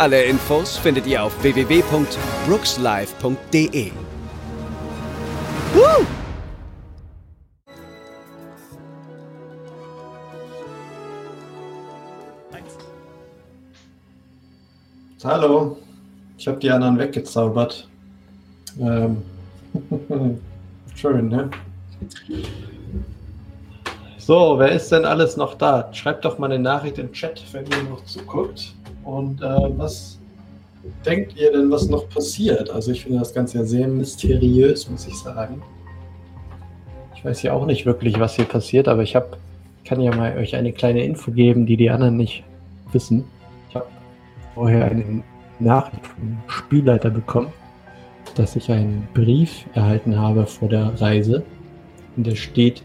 Alle Infos findet ihr auf www.brookslive.de. Woo! Hallo, ich habe die anderen weggezaubert. Ähm. Schön, ne? So, wer ist denn alles noch da? Schreibt doch mal eine Nachricht im Chat, wenn ihr noch zuguckt. Und äh, was denkt ihr denn, was noch passiert? Also ich finde das Ganze ja sehr mysteriös, muss ich sagen. Ich weiß ja auch nicht wirklich, was hier passiert, aber ich hab, kann ja mal euch eine kleine Info geben, die die anderen nicht wissen. Ich habe vorher eine Nachricht vom Spielleiter bekommen, dass ich einen Brief erhalten habe vor der Reise. Und da steht,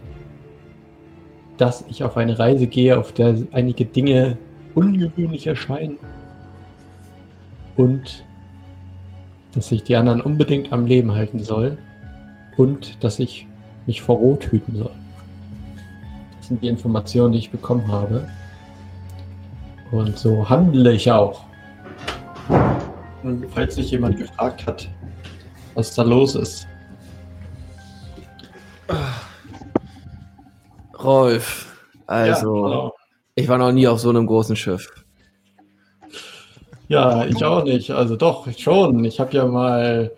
dass ich auf eine Reise gehe, auf der einige Dinge ungewöhnlich erscheinen. Und dass ich die anderen unbedingt am Leben halten soll. Und dass ich mich vor Rot hüten soll. Das sind die Informationen, die ich bekommen habe. Und so handle ich auch. Und falls sich jemand gefragt hat, was da los ist. Rolf, also, Ja, ich war noch nie auf so einem großen Schiff. Ja, ich auch nicht. Also doch, schon. Ich habe ja mal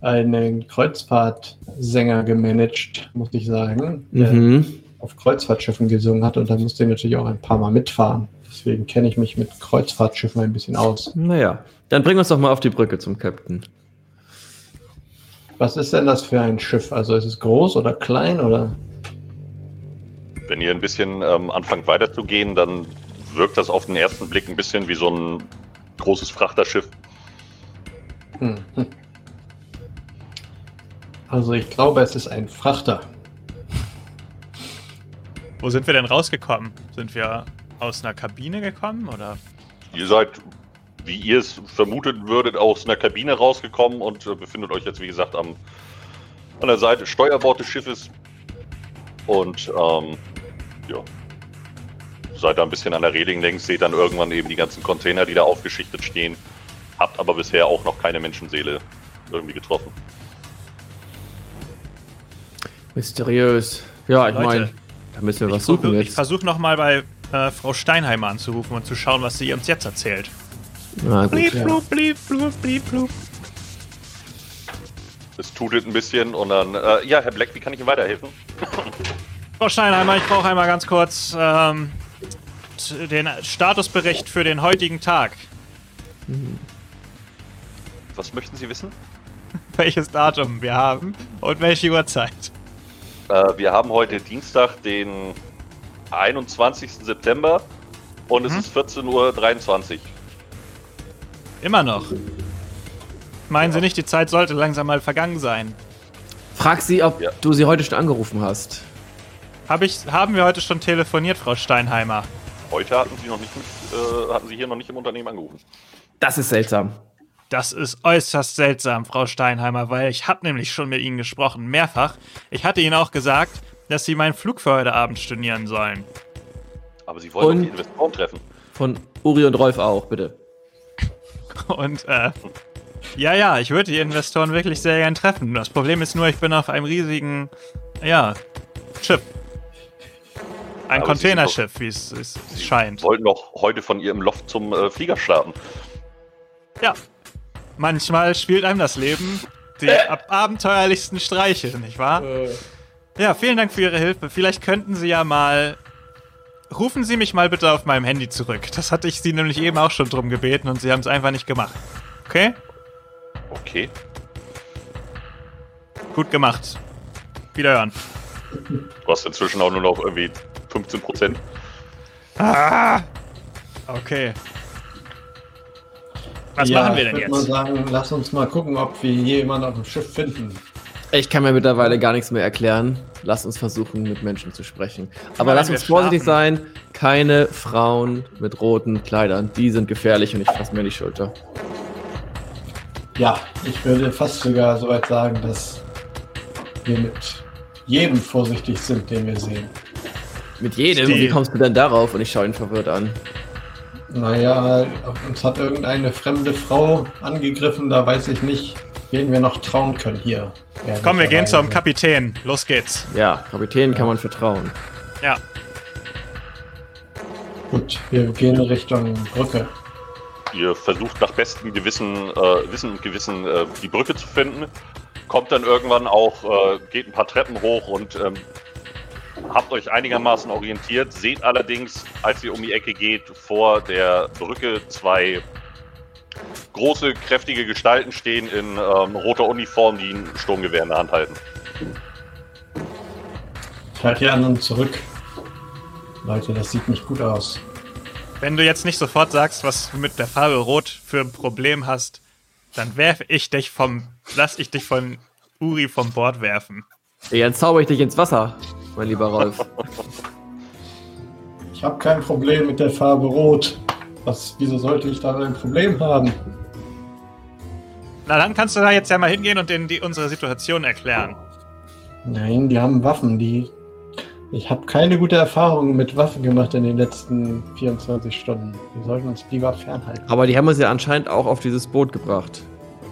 einen Kreuzfahrtsänger gemanagt, muss ich sagen, der Mhm. auf Kreuzfahrtschiffen gesungen hat und da musste ich natürlich auch ein paar Mal mitfahren. Deswegen kenne ich mich mit Kreuzfahrtschiffen ein bisschen aus. Naja, dann bring uns doch mal auf die Brücke zum Captain. Was ist denn das für ein Schiff? Also ist es groß oder klein oder? Wenn ihr ein bisschen ähm, anfangt weiterzugehen, dann wirkt das auf den ersten Blick ein bisschen wie so ein großes Frachterschiff. Hm. hm. Also ich glaube, es ist ein Frachter. Wo sind wir denn rausgekommen? Sind wir aus einer Kabine gekommen oder? Ihr seid, wie ihr es vermutet würdet, aus einer Kabine rausgekommen und äh, befindet euch jetzt, wie gesagt, am, an der Seite Steuerbord des Schiffes. Und ähm, ja, seid da ein bisschen an der Reling längs, seht dann irgendwann eben die ganzen Container, die da aufgeschichtet stehen. Habt aber bisher auch noch keine Menschenseele irgendwie getroffen. Mysteriös. Ja, ich meine, da müssen wir was suchen versuch- ich versuche nochmal bei äh, Frau Steinheimer anzurufen und zu schauen, was sie uns jetzt erzählt. Na gut. Blieb, ja. blub, blieb, blub, blieb, blub. Es tutet ein bisschen und dann, äh, ja, Herr Black, wie kann ich Ihnen weiterhelfen? Frau Steinheimer, ich brauche einmal ganz kurz ähm, den Statusbericht für den heutigen Tag. Was möchten Sie wissen? Welches Datum wir haben und welche Uhrzeit. Äh, wir haben heute Dienstag, den 21. September und es Mhm. ist 14.23 Uhr. Immer noch. Meinen Sie nicht, die Zeit sollte langsam mal vergangen sein? Frag sie, ob Ja. du sie heute schon angerufen hast. Hab ich, haben wir heute schon telefoniert, Frau Steinheimer? Heute hatten Sie noch nicht mit, äh, hatten Sie hier noch nicht im Unternehmen angerufen. Das ist seltsam. Das ist äußerst seltsam, Frau Steinheimer, weil ich habe nämlich schon mit Ihnen gesprochen, mehrfach. Ich hatte Ihnen auch gesagt, dass Sie meinen Flug für heute Abend stornieren sollen. Aber Sie wollen Und- die Investoren treffen. Von Uri und Rolf auch, bitte. Und äh, ja, ja, ich würde die Investoren wirklich sehr gern treffen. Das Problem ist nur, ich bin auf einem riesigen, ja, Schiff. Ein Aber Containerschiff, wie es, es scheint. Wollten doch heute von Ihrem Loft zum äh, Flieger starten. Ja. Manchmal spielt einem das Leben die ab abenteuerlichsten Streiche, nicht wahr? Ja, vielen Dank für Ihre Hilfe. Vielleicht könnten Sie ja mal. Rufen Sie mich mal bitte auf meinem Handy zurück. Das hatte ich Sie nämlich eben auch schon drum gebeten und Sie haben es einfach nicht gemacht. Okay? Okay. Gut gemacht. Wiederhören. Du hast inzwischen auch nur noch irgendwie 15 Prozent. Ah! Okay. Was ja, machen wir denn ich würde jetzt? mal sagen, lass uns mal gucken, ob wir jemanden auf dem Schiff finden. Ich kann mir mittlerweile gar nichts mehr erklären. Lass uns versuchen, mit Menschen zu sprechen. Aber Nein, lass uns vorsichtig schlafen. sein. Keine Frauen mit roten Kleidern. Die sind gefährlich und ich fasse mir die Schulter. Ja, ich würde fast sogar so weit sagen, dass wir mit jedem vorsichtig sind, den wir sehen. Mit jedem? Die- Wie kommst du denn darauf? Und ich schaue ihn verwirrt an. Naja, uns hat irgendeine fremde Frau angegriffen, da weiß ich nicht, wen wir noch trauen können hier. Komm, wir gehen zum. Kapitän. Los geht's. Ja, Kapitän kann man vertrauen. Ja. Gut, wir gehen Richtung Brücke. Ihr versucht nach bestem Gewissen, äh, Wissen und Gewissen äh, die Brücke zu finden. Kommt dann irgendwann auch, äh, geht ein paar Treppen hoch und ähm, habt euch einigermaßen orientiert. Seht allerdings, als ihr um die Ecke geht, vor der Brücke zwei große, kräftige Gestalten stehen in ähm, roter Uniform, die ein Sturmgewehr in der Hand halten. Ich halte die anderen zurück. Leute, das sieht nicht gut aus. Wenn du jetzt nicht sofort sagst, was du mit der Farbe Rot für ein Problem hast, dann werfe ich dich vom. Lass ich dich von Uri vom Bord werfen. Ja, Dann zauber ich dich ins Wasser, mein lieber Rolf. Ich habe kein Problem mit der Farbe Rot. Was, wieso sollte ich da ein Problem haben? Na, dann kannst du da jetzt ja mal hingehen und denen die, unsere Situation erklären. Nein, die haben Waffen. Die. Ich habe keine gute Erfahrung mit Waffen gemacht in den letzten 24 Stunden. Wir sollten uns lieber fernhalten. Aber die haben uns ja anscheinend auch auf dieses Boot gebracht.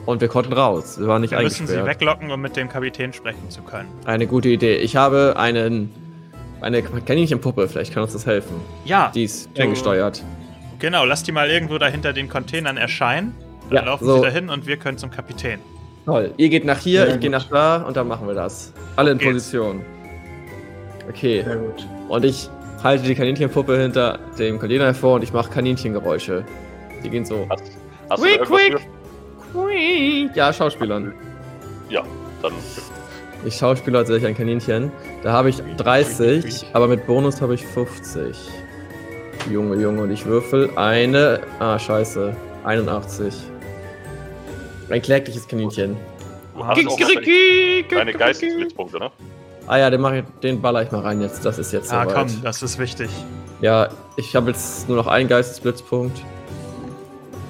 Und wir konnten raus. Wir waren nicht Wir müssen sie eingesperrt. weglocken, um mit dem Kapitän sprechen zu können. Eine gute Idee. Ich habe einen. Eine Kaninchenpuppe, vielleicht kann uns das helfen. Ja, Die ist ferngesteuert. genau. Lass die mal irgendwo dahinter den Containern erscheinen. Dann Ja, laufen so. sie dahin und wir können zum Kapitän. Toll. Ihr geht nach hier, Sehr ich gehe nach da und dann machen wir das. Alle in geht's. Position. Okay. Sehr gut. Und ich halte die Kaninchenpuppe hinter dem Container hervor und ich mache Kaninchengeräusche. Die gehen so. Hast, hast du Quick, quick. Ja, Schauspielern. Ja, dann Ich Schauspieler als ein Kaninchen. Da habe ich 30, aber mit Bonus habe ich 50. Junge, Junge, und ich würfel eine. Ah, scheiße. 81. Ein klägliches Kaninchen. du hast auch deine, deine Geistesblitzpunkte, ne? Ah ja, den, mach ich, den baller ich mal rein jetzt. Das ist jetzt Ah, soweit. komm, das ist wichtig. Ja, ich habe jetzt nur noch einen Geistesblitzpunkt.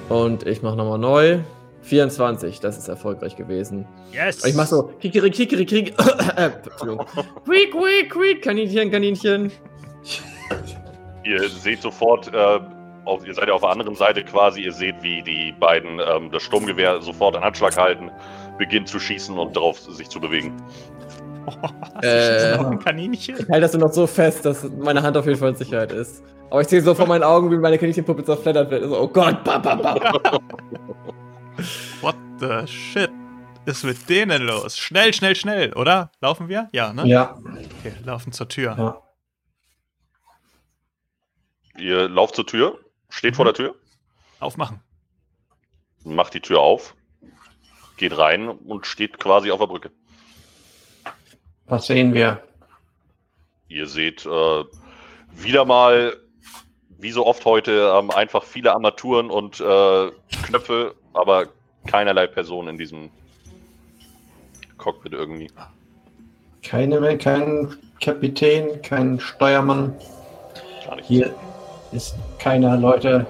Und ich mache nochmal neu. 24, das ist erfolgreich gewesen. Yes! Und ich mach so, kikiri, kikiri, kikiri. äh, Entschuldigung. Quiek, quiek, quiek, Kaninchen, Kaninchen. Ihr seht sofort, äh, auf, ihr seid ja auf der anderen Seite quasi, ihr seht, wie die beiden ähm, das Sturmgewehr sofort an Handschlag halten, beginnen zu schießen und darauf sich zu bewegen. Äh, noch ein Kaninchen? ich halte das nur noch so fest, dass meine Hand auf jeden Fall in Sicherheit ist. Aber ich sehe so vor meinen Augen, wie meine Kaninchenpuppe zerfleddert wird. So, oh Gott, ba, ba, ba. What the shit ist mit denen los? Schnell, schnell, schnell, oder? Laufen wir? Ja, ne? Ja, Okay, laufen zur Tür. ja. Ihr lauft zur Tür, steht vor der Tür, Aufmachen. macht die Tür auf, geht rein und steht quasi auf der Brücke. Was sehen wir? Ihr seht äh, wieder mal, wie so oft heute, ähm, einfach viele Armaturen und äh, Knöpfe, aber keinerlei Person in diesem Cockpit irgendwie. Keine, kein Kapitän, kein Steuermann. Gar nicht. Hier ist keiner, Leute.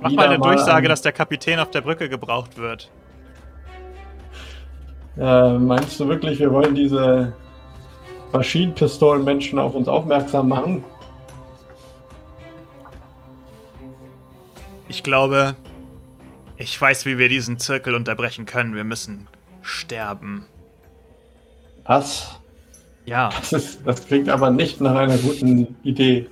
Mach mal eine Durchsage, ein- dass der Kapitän auf der Brücke gebraucht wird. Äh, meinst du wirklich, wir wollen diese Maschinenpistolen-Menschen auf uns aufmerksam machen? Ich glaube, ich weiß, wie wir diesen Zirkel unterbrechen können. Wir müssen sterben. Was? Ja. Das, ist, das klingt aber nicht nach einer guten Idee.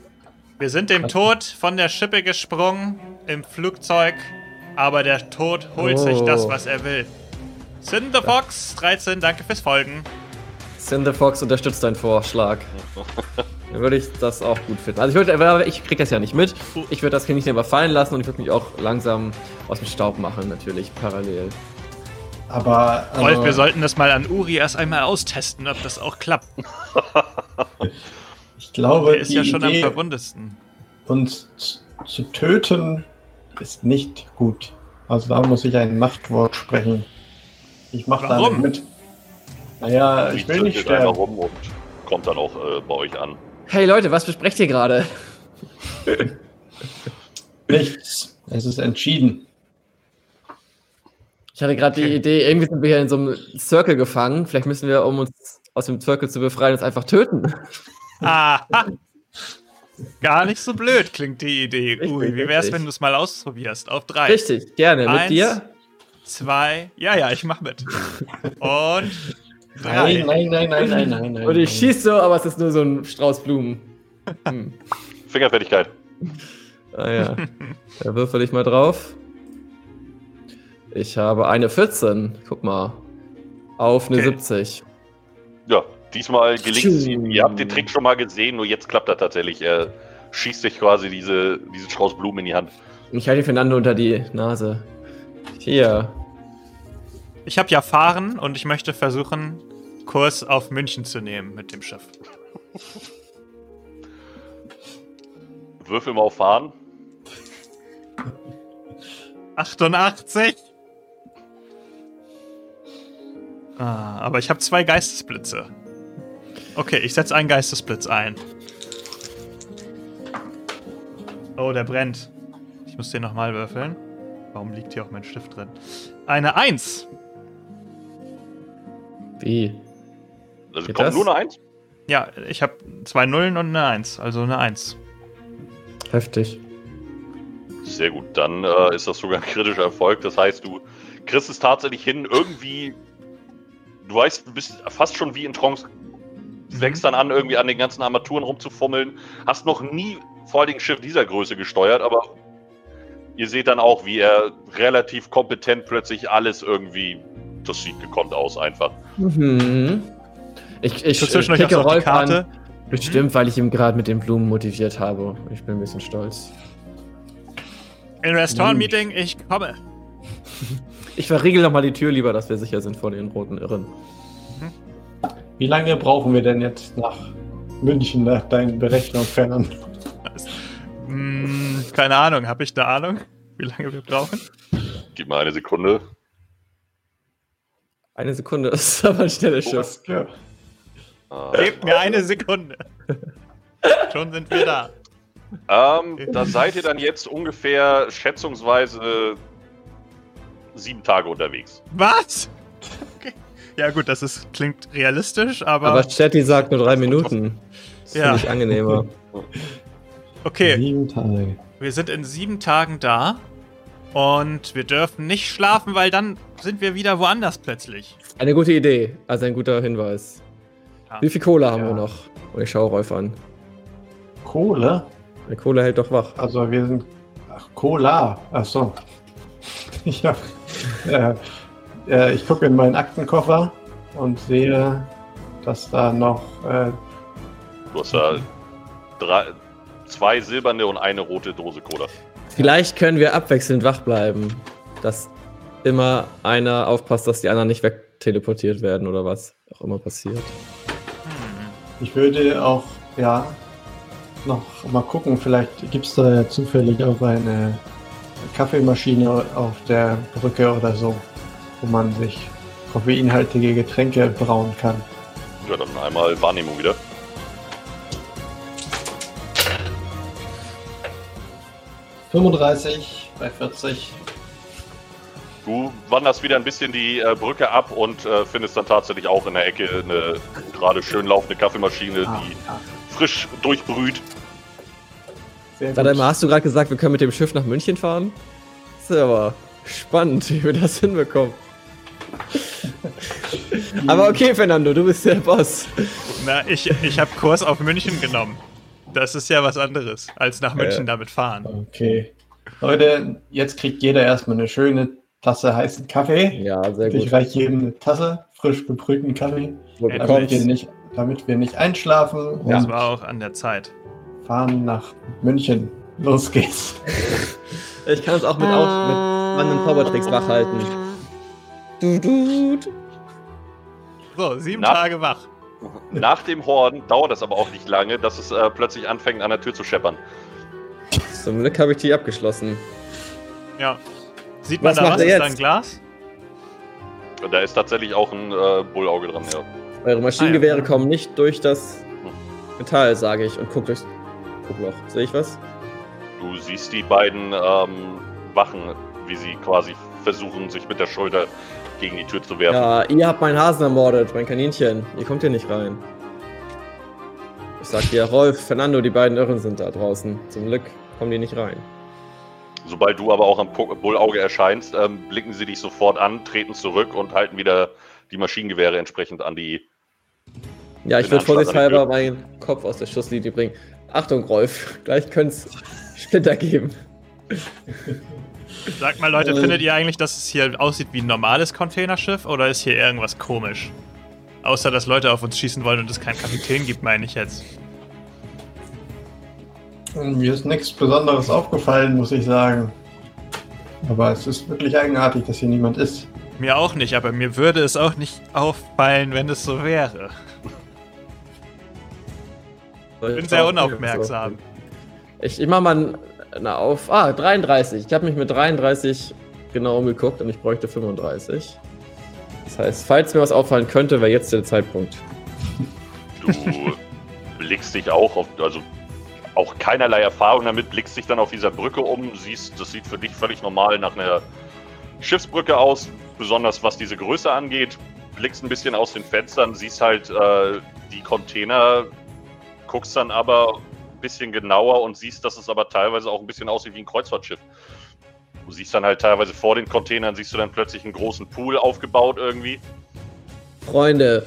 Wir sind dem Tod von der Schippe gesprungen im Flugzeug, aber der Tod holt sich Oh. das, was er will. Cinder Fox 13, danke fürs Folgen. Cinder Fox unterstützt deinen Vorschlag. Dann würde ich das auch gut finden. Also ich würde, ich krieg das ja nicht mit. Ich würde das Kaninchen aber fallen lassen und ich würde mich auch langsam aus dem Staub machen, natürlich, parallel. Aber also, Rolf, wir sollten das mal an Uri erst einmal austesten, ob das auch klappt. ich glaube, Er ist die ja schon am Idee, verwundesten. uns zu- töten, ist nicht gut. Also da muss ich ein Machtwort sprechen. Ich mache da Warum? nicht mit. Naja, ich will nicht sterben. rum und kommt dann auch äh, bei euch an. Hey Leute, was besprecht ihr gerade? Nichts. Es ist entschieden. Ich hatte gerade die Idee, irgendwie sind wir hier in so einem Circle gefangen. Vielleicht müssen wir, um uns aus dem Circle zu befreien, uns einfach töten. Aha. Gar nicht so blöd klingt die Idee. Richtig, Ui, wie wär's, richtig. wenn du es mal ausprobierst? Auf drei. Richtig, gerne. Mit Eins. dir? Zwei. Ja, ja, ich mach mit. Und Nein, nein, nein, nein, nein, nein, nein. Und ich nein. schieß so, aber es ist nur so ein Strauß Blumen. Hm. Fingerfertigkeit. Ah ja. Da würfel ich mal drauf. Ich habe eine 14. Guck mal. Auf eine Okay. 70. Ja, diesmal gelingt es ihm. Ihr habt den Trick schon mal gesehen, nur jetzt klappt er tatsächlich. Er schießt sich quasi diese, diesen Strauß Blumen in die Hand. Ich halte Fernando unter die Nase. Hier. Ich habe ja Fahren und ich möchte versuchen, Kurs auf München zu nehmen mit dem Schiff. Würfel mal auf Fahren. 88. Ah, aber ich habe zwei Geistesblitze. Okay, ich setze einen Geistesblitz ein. Oh, der brennt. Ich muss den nochmal würfeln. Warum liegt hier auch mein Stift drin? Eine 1. Wie? Also Geht kommt das? nur eine Eins. Ja, ich habe zwei Nullen und eine 1. Also eine 1. Heftig. Sehr gut, dann äh, ist das sogar ein kritischer Erfolg. Das heißt, du kriegst es tatsächlich hin, irgendwie. Du weißt, du bist fast schon wie in Trance. Fängst dann an, irgendwie an den ganzen Armaturen rumzufummeln. Hast noch nie vor allen Dingen ein Schiff dieser Größe gesteuert, aber ihr seht dann auch, wie er relativ kompetent plötzlich alles irgendwie. Das sieht gekonnt aus, einfach. Mhm. Ich, ich, ich so auf die Rolf Karte. an. Bestimmt, weil ich ihn gerade mit den Blumen motiviert habe. Ich bin ein bisschen stolz. In Restaurant-Meeting, ich komme. Ich verriegel noch mal die Tür lieber, dass wir sicher sind vor den roten Irren. Wie lange brauchen wir denn jetzt nach München, nach deinen Berechnungen, Fernand? Hm, keine Ahnung, habe ich eine Ahnung, wie lange wir brauchen? Gib mir eine Sekunde. Eine Sekunde, das ist aber ein schnelles Schiff. Ja. Äh, Gebt mir eine Sekunde. Schon sind wir da. ähm, da seid ihr dann jetzt ungefähr schätzungsweise sieben Tage unterwegs. Was? Okay. Ja gut, das ist, klingt realistisch, aber, Aber Chatty sagt nur drei Minuten. Das Ja. finde ich angenehmer. okay. Sieben Tage. Wir sind in sieben Tagen da und wir dürfen nicht schlafen, weil dann sind wir wieder woanders plötzlich. Eine gute Idee, also ein guter Hinweis. Wie viel Kohle haben Ja. wir noch? Und ich schaue Rolf an. Kohle? Die Kohle hält doch wach. Also wir sind. Ach, Cola. Ach so. Ich hab. Äh, äh, ich gucke in meinen Aktenkoffer und sehe, dass da noch. Äh, Du hast da drei, zwei silberne und eine rote Dose Cola. Vielleicht können wir abwechselnd wach bleiben. Dass immer einer aufpasst, dass die anderen nicht wegteleportiert werden oder was auch immer passiert. Ich würde auch, ja, noch mal gucken. Vielleicht gibt es da ja zufällig auch eine Kaffeemaschine auf der Brücke oder so, wo man sich koffeinhaltige Getränke brauen kann. Ja, dann einmal Wahrnehmung wieder. Hm. 35 bei 40. Du wanderst wieder ein bisschen die äh, Brücke ab und äh, findest dann tatsächlich auch in der Ecke eine gerade schön laufende Kaffeemaschine, Ah, die ah, frisch durchbrüht. Warte mal, hast du gerade gesagt, wir können mit dem Schiff nach München fahren? Das ist aber spannend, wie wir das hinbekommen. aber okay, Fernando, du bist der Boss. Na, ich, ich habe Kurs auf München genommen. Das ist ja was anderes, als nach München Äh. damit fahren. Okay. Leute, jetzt kriegt jeder erstmal eine schöne Tasse heißen Kaffee. Ja, sehr Ich gut. reiche jedem eine Tasse frisch gebrühten Kaffee, Ja, damit wir nicht, damit wir nicht einschlafen Das und war auch an der Zeit. fahren nach München. Los geht's. Ich kann es auch mit, auf, mit anderen Zaubertricks wach halten. Du, du, du. So, sieben Na? Tage wach. Nach dem Horden dauert das aber auch nicht lange, dass es äh, plötzlich anfängt, an der Tür zu scheppern. Zum Glück habe ich die abgeschlossen. Ja. Sieht man Was da macht was? er Ist da jetzt? ein Glas? Da ist tatsächlich auch ein äh, Bullauge dran, ja. Eure Maschinengewehre Ah, ja. kommen nicht durch das Metall, sage ich, und guck durchs Guckloch. Sehe ich was? Du siehst die beiden ähm, Wachen, wie sie quasi versuchen, sich mit der Schulter gegen die Tür zu werfen. Ja, ihr habt meinen Hasen ermordet, mein Kaninchen. Ihr kommt hier nicht rein. Ich sag dir, Rolf, Fernando, die beiden Irren sind da draußen. Zum Glück kommen die nicht rein. Sobald du aber auch am Bullauge erscheinst, ähm, blicken sie dich sofort an, treten zurück und halten wieder die Maschinengewehre entsprechend an die. Ja, ich würde vorsichtshalber meinen Kopf aus der Schusslinie bringen. Achtung, Rolf, gleich könnte es Splitter geben. Sagt mal, Leute, Äh. findet ihr eigentlich, dass es hier aussieht wie ein normales Containerschiff oder ist hier irgendwas komisch? Außer, dass Leute auf uns schießen wollen und es keinen Kapitän gibt, meine ich jetzt. Mir ist nichts Besonderes aufgefallen, muss ich sagen. Aber es ist wirklich eigenartig, dass hier niemand ist. Mir auch nicht, aber mir würde es auch nicht auffallen, wenn es so wäre. Ich bin sehr unaufmerksam. Ich, ich mach mal na, auf. Ah, 33. Ich habe mich mit 33 genau umgeguckt und ich bräuchte 35. Das heißt, falls mir was auffallen könnte, wäre jetzt der Zeitpunkt. Du blickst dich auch auf, also auch keinerlei Erfahrung damit, blickst dich dann auf dieser Brücke um, siehst, das sieht für dich völlig normal nach einer Schiffsbrücke aus, besonders was diese Größe angeht. Blickst ein bisschen aus den Fenstern, siehst halt äh, die Container, guckst dann aber ein bisschen genauer und siehst, dass es aber teilweise auch ein bisschen aussieht wie ein Kreuzfahrtschiff. Du siehst dann halt teilweise vor den Containern, siehst du dann plötzlich einen großen Pool aufgebaut irgendwie. Freunde,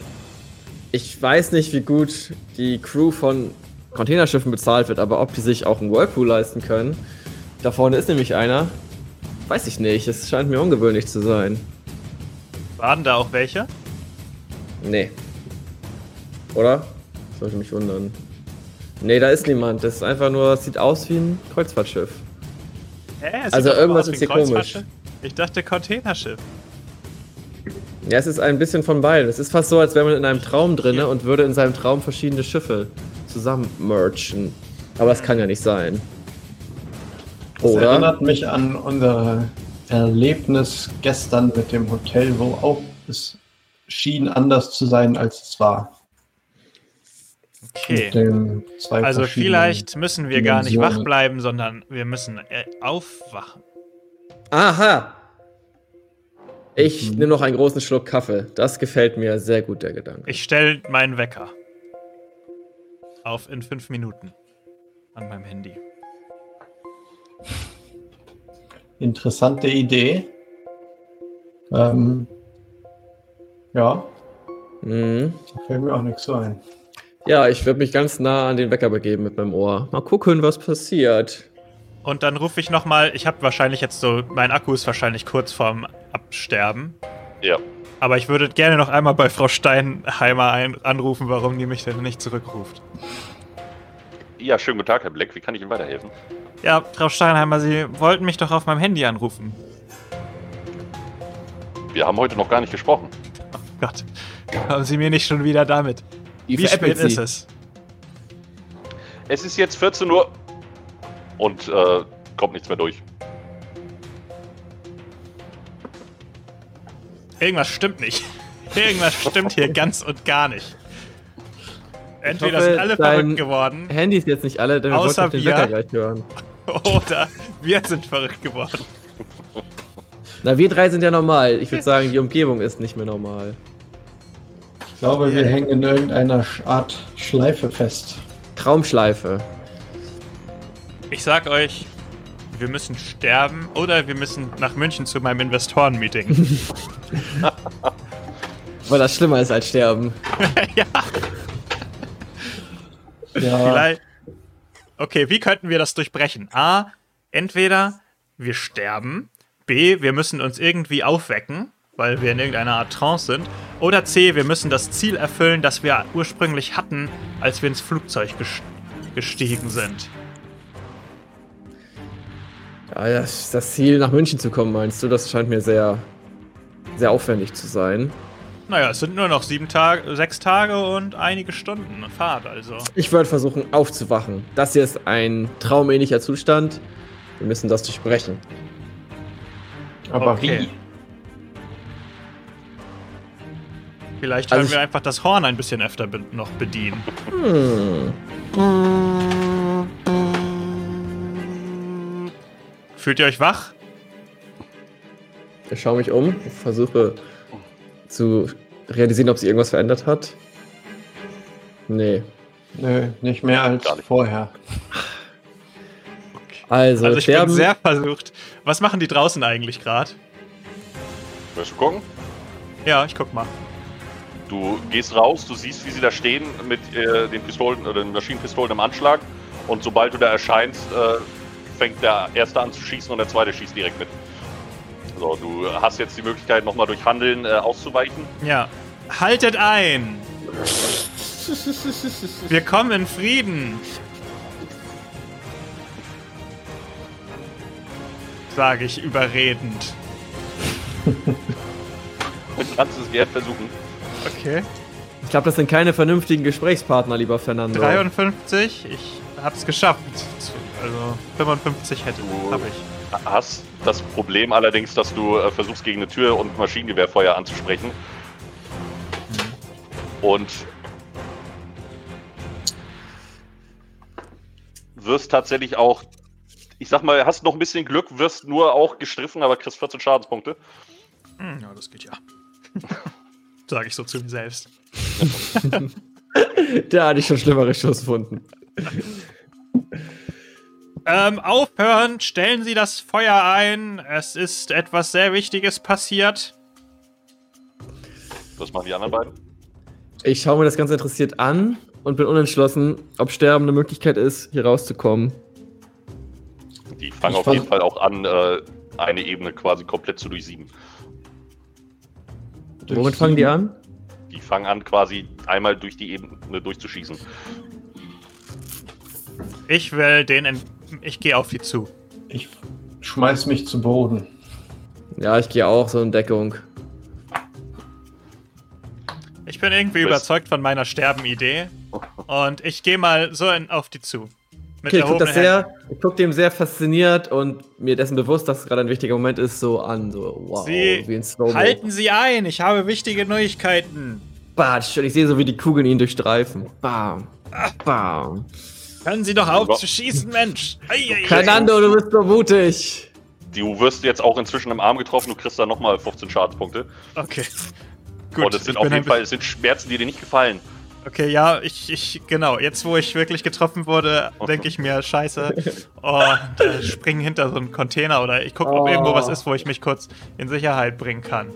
ich weiß nicht, wie gut die Crew von Containerschiffen bezahlt wird, aber ob die sich auch einen Whirlpool leisten können. Da vorne ist nämlich einer. Weiß ich nicht, es scheint mir ungewöhnlich zu sein. Waren da auch welche? Nee. Oder? Sollte mich wundern. Nee, da ist niemand. Das ist einfach nur, es sieht aus wie ein Kreuzfahrtschiff. Hä? Also irgendwas ist hier komisch. Ich dachte Containerschiff. Ja, es ist ein bisschen von beiden. Es ist fast so, als wäre man in einem Traum drinne und würde in seinem Traum verschiedene Schiffe zusammen merchen. Aber das kann ja nicht sein. Das Oder? erinnert mich an unser Erlebnis gestern mit dem Hotel, wo auch es schien anders zu sein, als es war. Okay. Also vielleicht müssen wir gar nicht wach bleiben, sondern wir müssen äh, aufwachen. Aha! Ich Mhm. nehme noch einen großen Schluck Kaffee. Das gefällt mir sehr gut, der Gedanke. Ich stelle meinen Wecker. Auf in fünf Minuten. An meinem Handy. Interessante Idee. Ähm, ja, Mhm. da fällt mir auch nichts so ein. Ja, ich würde mich ganz nah an den Wecker begeben mit meinem Ohr. Mal gucken, was passiert. Und dann rufe ich nochmal, ich habe wahrscheinlich jetzt so, mein Akku ist wahrscheinlich kurz vorm Absterben. Ja. Aber ich würde gerne noch einmal bei Frau Steinheimer ein anrufen, warum die mich denn nicht zurückruft. Ja, schönen guten Tag, Herr Black. Wie kann ich Ihnen weiterhelfen? Ja, Frau Steinheimer, Sie wollten mich doch auf meinem Handy anrufen. Wir haben heute noch gar nicht gesprochen. Oh Gott, kommen Sie mir nicht schon wieder damit. Wie, spät veräppelt ist es? Es ist jetzt 14 Uhr und äh, kommt nichts mehr durch. Irgendwas stimmt nicht. Irgendwas stimmt hier ganz und gar nicht. Entweder hoffe, sind alle verrückt geworden Handys jetzt nicht alle, denn wir Außer den wir. Gleich hören. oder wir sind verrückt geworden. Na, wir drei sind ja normal. Ich würde sagen, die Umgebung ist nicht mehr normal. Ich glaube, wir hängen in irgendeiner Art Schleife fest. Traumschleife. Ich sag euch, wir müssen sterben oder wir müssen nach München zu meinem Investoren-Meeting. Weil das schlimmer ist als sterben. ja, Ja, vielleicht. Okay, wie könnten wir das durchbrechen? A, entweder wir sterben. B, wir müssen uns irgendwie aufwecken, weil wir in irgendeiner Art Trance sind. Oder C, wir müssen das Ziel erfüllen, das wir ursprünglich hatten, als wir ins Flugzeug ges- gestiegen sind. Ja, das, das Ziel, nach München zu kommen, meinst du? Das scheint mir sehr, sehr aufwendig zu sein. Naja, es sind nur noch sieben Tage, sechs Tage und einige Stunden Fahrt, also. Ich würde versuchen, aufzuwachen. Das hier ist ein traumähnlicher Zustand. Wir müssen das durchbrechen. Aber Okay. wie? Vielleicht Also wir einfach das Horn ein bisschen öfter be noch bedienen. Hm. Fühlt ihr euch wach? Ich schaue mich um, versuche zu realisieren, ob sich irgendwas verändert hat. Nee. Nö, nicht mehr als vorher. Also, Also ich sterben. bin sehr versucht. Was machen die draußen eigentlich gerade? Willst du gucken? Ja, ich guck mal. Du gehst raus, du siehst, wie sie da stehen mit äh, den Pistolen oder den Maschinenpistolen im Anschlag. Und sobald du da erscheinst, äh, fängt der erste an zu schießen und der zweite schießt direkt mit. So, du hast jetzt die Möglichkeit, nochmal durch Handeln äh, auszuweichen. Ja. Haltet ein! Wir kommen in Frieden! Sage ich überredend. Du kannst es gerne versuchen. Okay. Ich glaube, das sind keine vernünftigen Gesprächspartner, lieber Fernando. 53, ich hab's geschafft. Also 55 hätte Du- hab ich. Hast das Problem allerdings, dass du äh, versuchst, gegen eine Tür und Maschinengewehrfeuer anzusprechen. Und wirst tatsächlich auch, ich sag mal, hast noch ein bisschen Glück, wirst nur auch gestriffen, aber kriegst 14 Schadenspunkte. Hm, ja, das geht ja. Sage ich so zu mir selbst. Da hatte ich schon schlimmere Schusswunden. Ähm, aufhören, stellen Sie das Feuer ein. Es ist etwas sehr Wichtiges passiert. Was machen die anderen beiden? Ich schaue mir das ganz interessiert an und bin unentschlossen, ob Sterben eine Möglichkeit ist, hier rauszukommen. Die fangen Ich auf jeden Fall auch an, äh, eine Ebene quasi komplett zu durchsieben. Womit fangen die an? Die fangen an, quasi einmal durch die Ebene durchzuschießen. Ich will den. Ich gehe auf die zu. Ich schmeiß mich zu Boden. Ja, ich gehe auch so in Deckung. Ich bin irgendwie Bist- überzeugt von meiner Sterben-Idee. Und ich gehe mal so in, auf die zu. Mit Okay, ich gucke sehr, ich guck dem sehr fasziniert und mir dessen bewusst, dass es gerade ein wichtiger Moment ist, so an. So, wow, Sie wie ein slow Halten Sie ein, ich habe wichtige Neuigkeiten. Batsch, und ich sehe so, wie die Kugeln ihn durchstreifen. Bam. Bam. Hören Sie doch auf zu schießen, Mensch. Fernando, du bist so mutig. Du wirst jetzt auch inzwischen im Arm getroffen, du kriegst da nochmal 15 Schadenspunkte. Okay. und es ich sind auf jeden Fall es sind Schmerzen, die dir nicht gefallen. Okay, ja, ich, ich, genau, jetzt wo ich wirklich getroffen wurde, denke ich mir, scheiße, oh, da springen hinter so einen Container oder ich gucke, ob Oh. irgendwo was ist, wo ich mich kurz in Sicherheit bringen kann.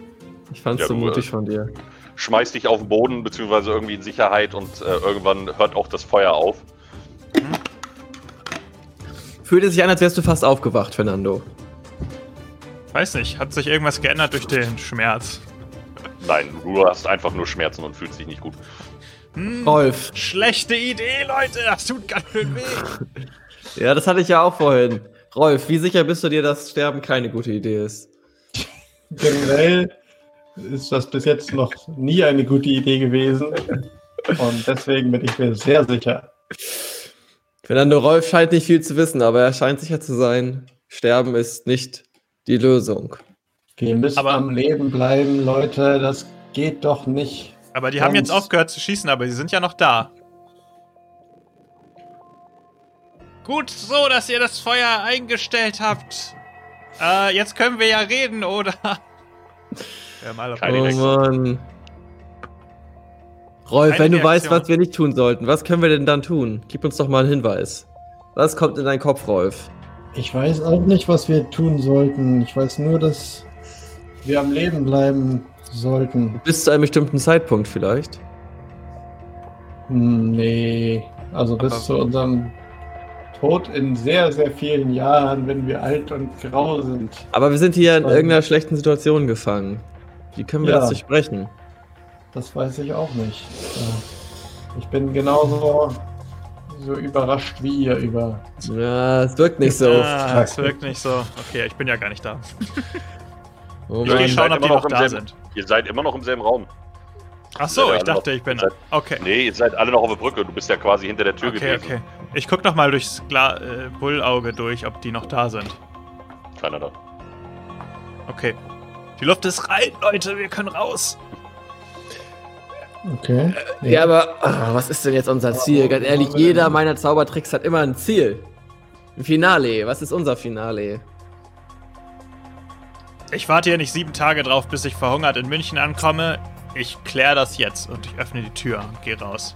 Ich fand's Ja, so mutig äh, von dir. Schmeißt dich auf den Boden, beziehungsweise irgendwie in Sicherheit und äh, irgendwann hört auch das Feuer auf. Fühlte sich an, als wärst du fast aufgewacht, Fernando. Weiß nicht, hat sich irgendwas geändert durch den Schmerz? Nein, du hast einfach nur Schmerzen und fühlst dich nicht gut. Hm, Rolf. schlechte Idee, Leute, das tut ganz schön weh. Ja, das hatte ich ja auch vorhin. Rolf, wie sicher bist du dir, dass Sterben keine gute Idee ist? Generell ist das bis jetzt noch nie eine gute Idee gewesen. Und deswegen bin ich mir sehr sicher. Fernando Rolf scheint nicht viel zu wissen, aber er scheint sicher zu sein, Sterben ist nicht die Lösung. Wir müssen Aber- am Leben bleiben, Leute. Das geht doch nicht. Aber die haben jetzt aufgehört zu schießen, aber sie sind ja noch da. Gut so, dass ihr das Feuer eingestellt habt. Äh, jetzt können wir ja reden, oder? Ja, mal auf- Keine oh. Mann. Rolf, Keine wenn du weißt, Reaktion. was wir nicht tun sollten, was können wir denn dann tun? Gib uns doch mal einen Hinweis. Was kommt in deinen Kopf, Rolf? Ich weiß auch nicht, was wir tun sollten. Ich weiß nur, dass wir am Leben bleiben sollten. Bis zu einem bestimmten Zeitpunkt vielleicht. Hm, Nee, also bis Aber- zu unserem Tod in sehr, sehr vielen Jahren, wenn wir alt und grau sind. Aber wir sind hier in irgendeiner schlechten Situation gefangen. Wie können wir Ja. das durchbrechen? Das weiß ich auch nicht. Ich bin genauso so überrascht wie ihr über. Ja, es wirkt nicht so. Ah, es wirkt nicht so. Okay, ich bin ja gar nicht da. Oh Ich Ja, gehe schauen, ob die immer noch noch im da selben- sind. Ihr seid immer noch im selben Raum. Ach so, Ja, ich ja, dachte, ich bin. seid- Okay. Nee, ihr seid alle noch auf der Brücke. Du bist ja quasi hinter der Tür Okay, gewesen. okay. Ich guck noch mal durchs Gla äh, Bullauge durch, ob die noch da sind. Keiner da. Okay. Die Luft ist rein, Leute, wir können raus. Okay. Ja, aber ah, was ist denn jetzt unser Ziel? Ganz ehrlich, jeder meiner Zaubertricks hat immer ein Ziel. Ein Finale. Was ist unser Finale? Ich warte hier nicht sieben Tage drauf, bis ich verhungert in München ankomme. Ich kläre das jetzt und ich öffne die Tür und gehe raus.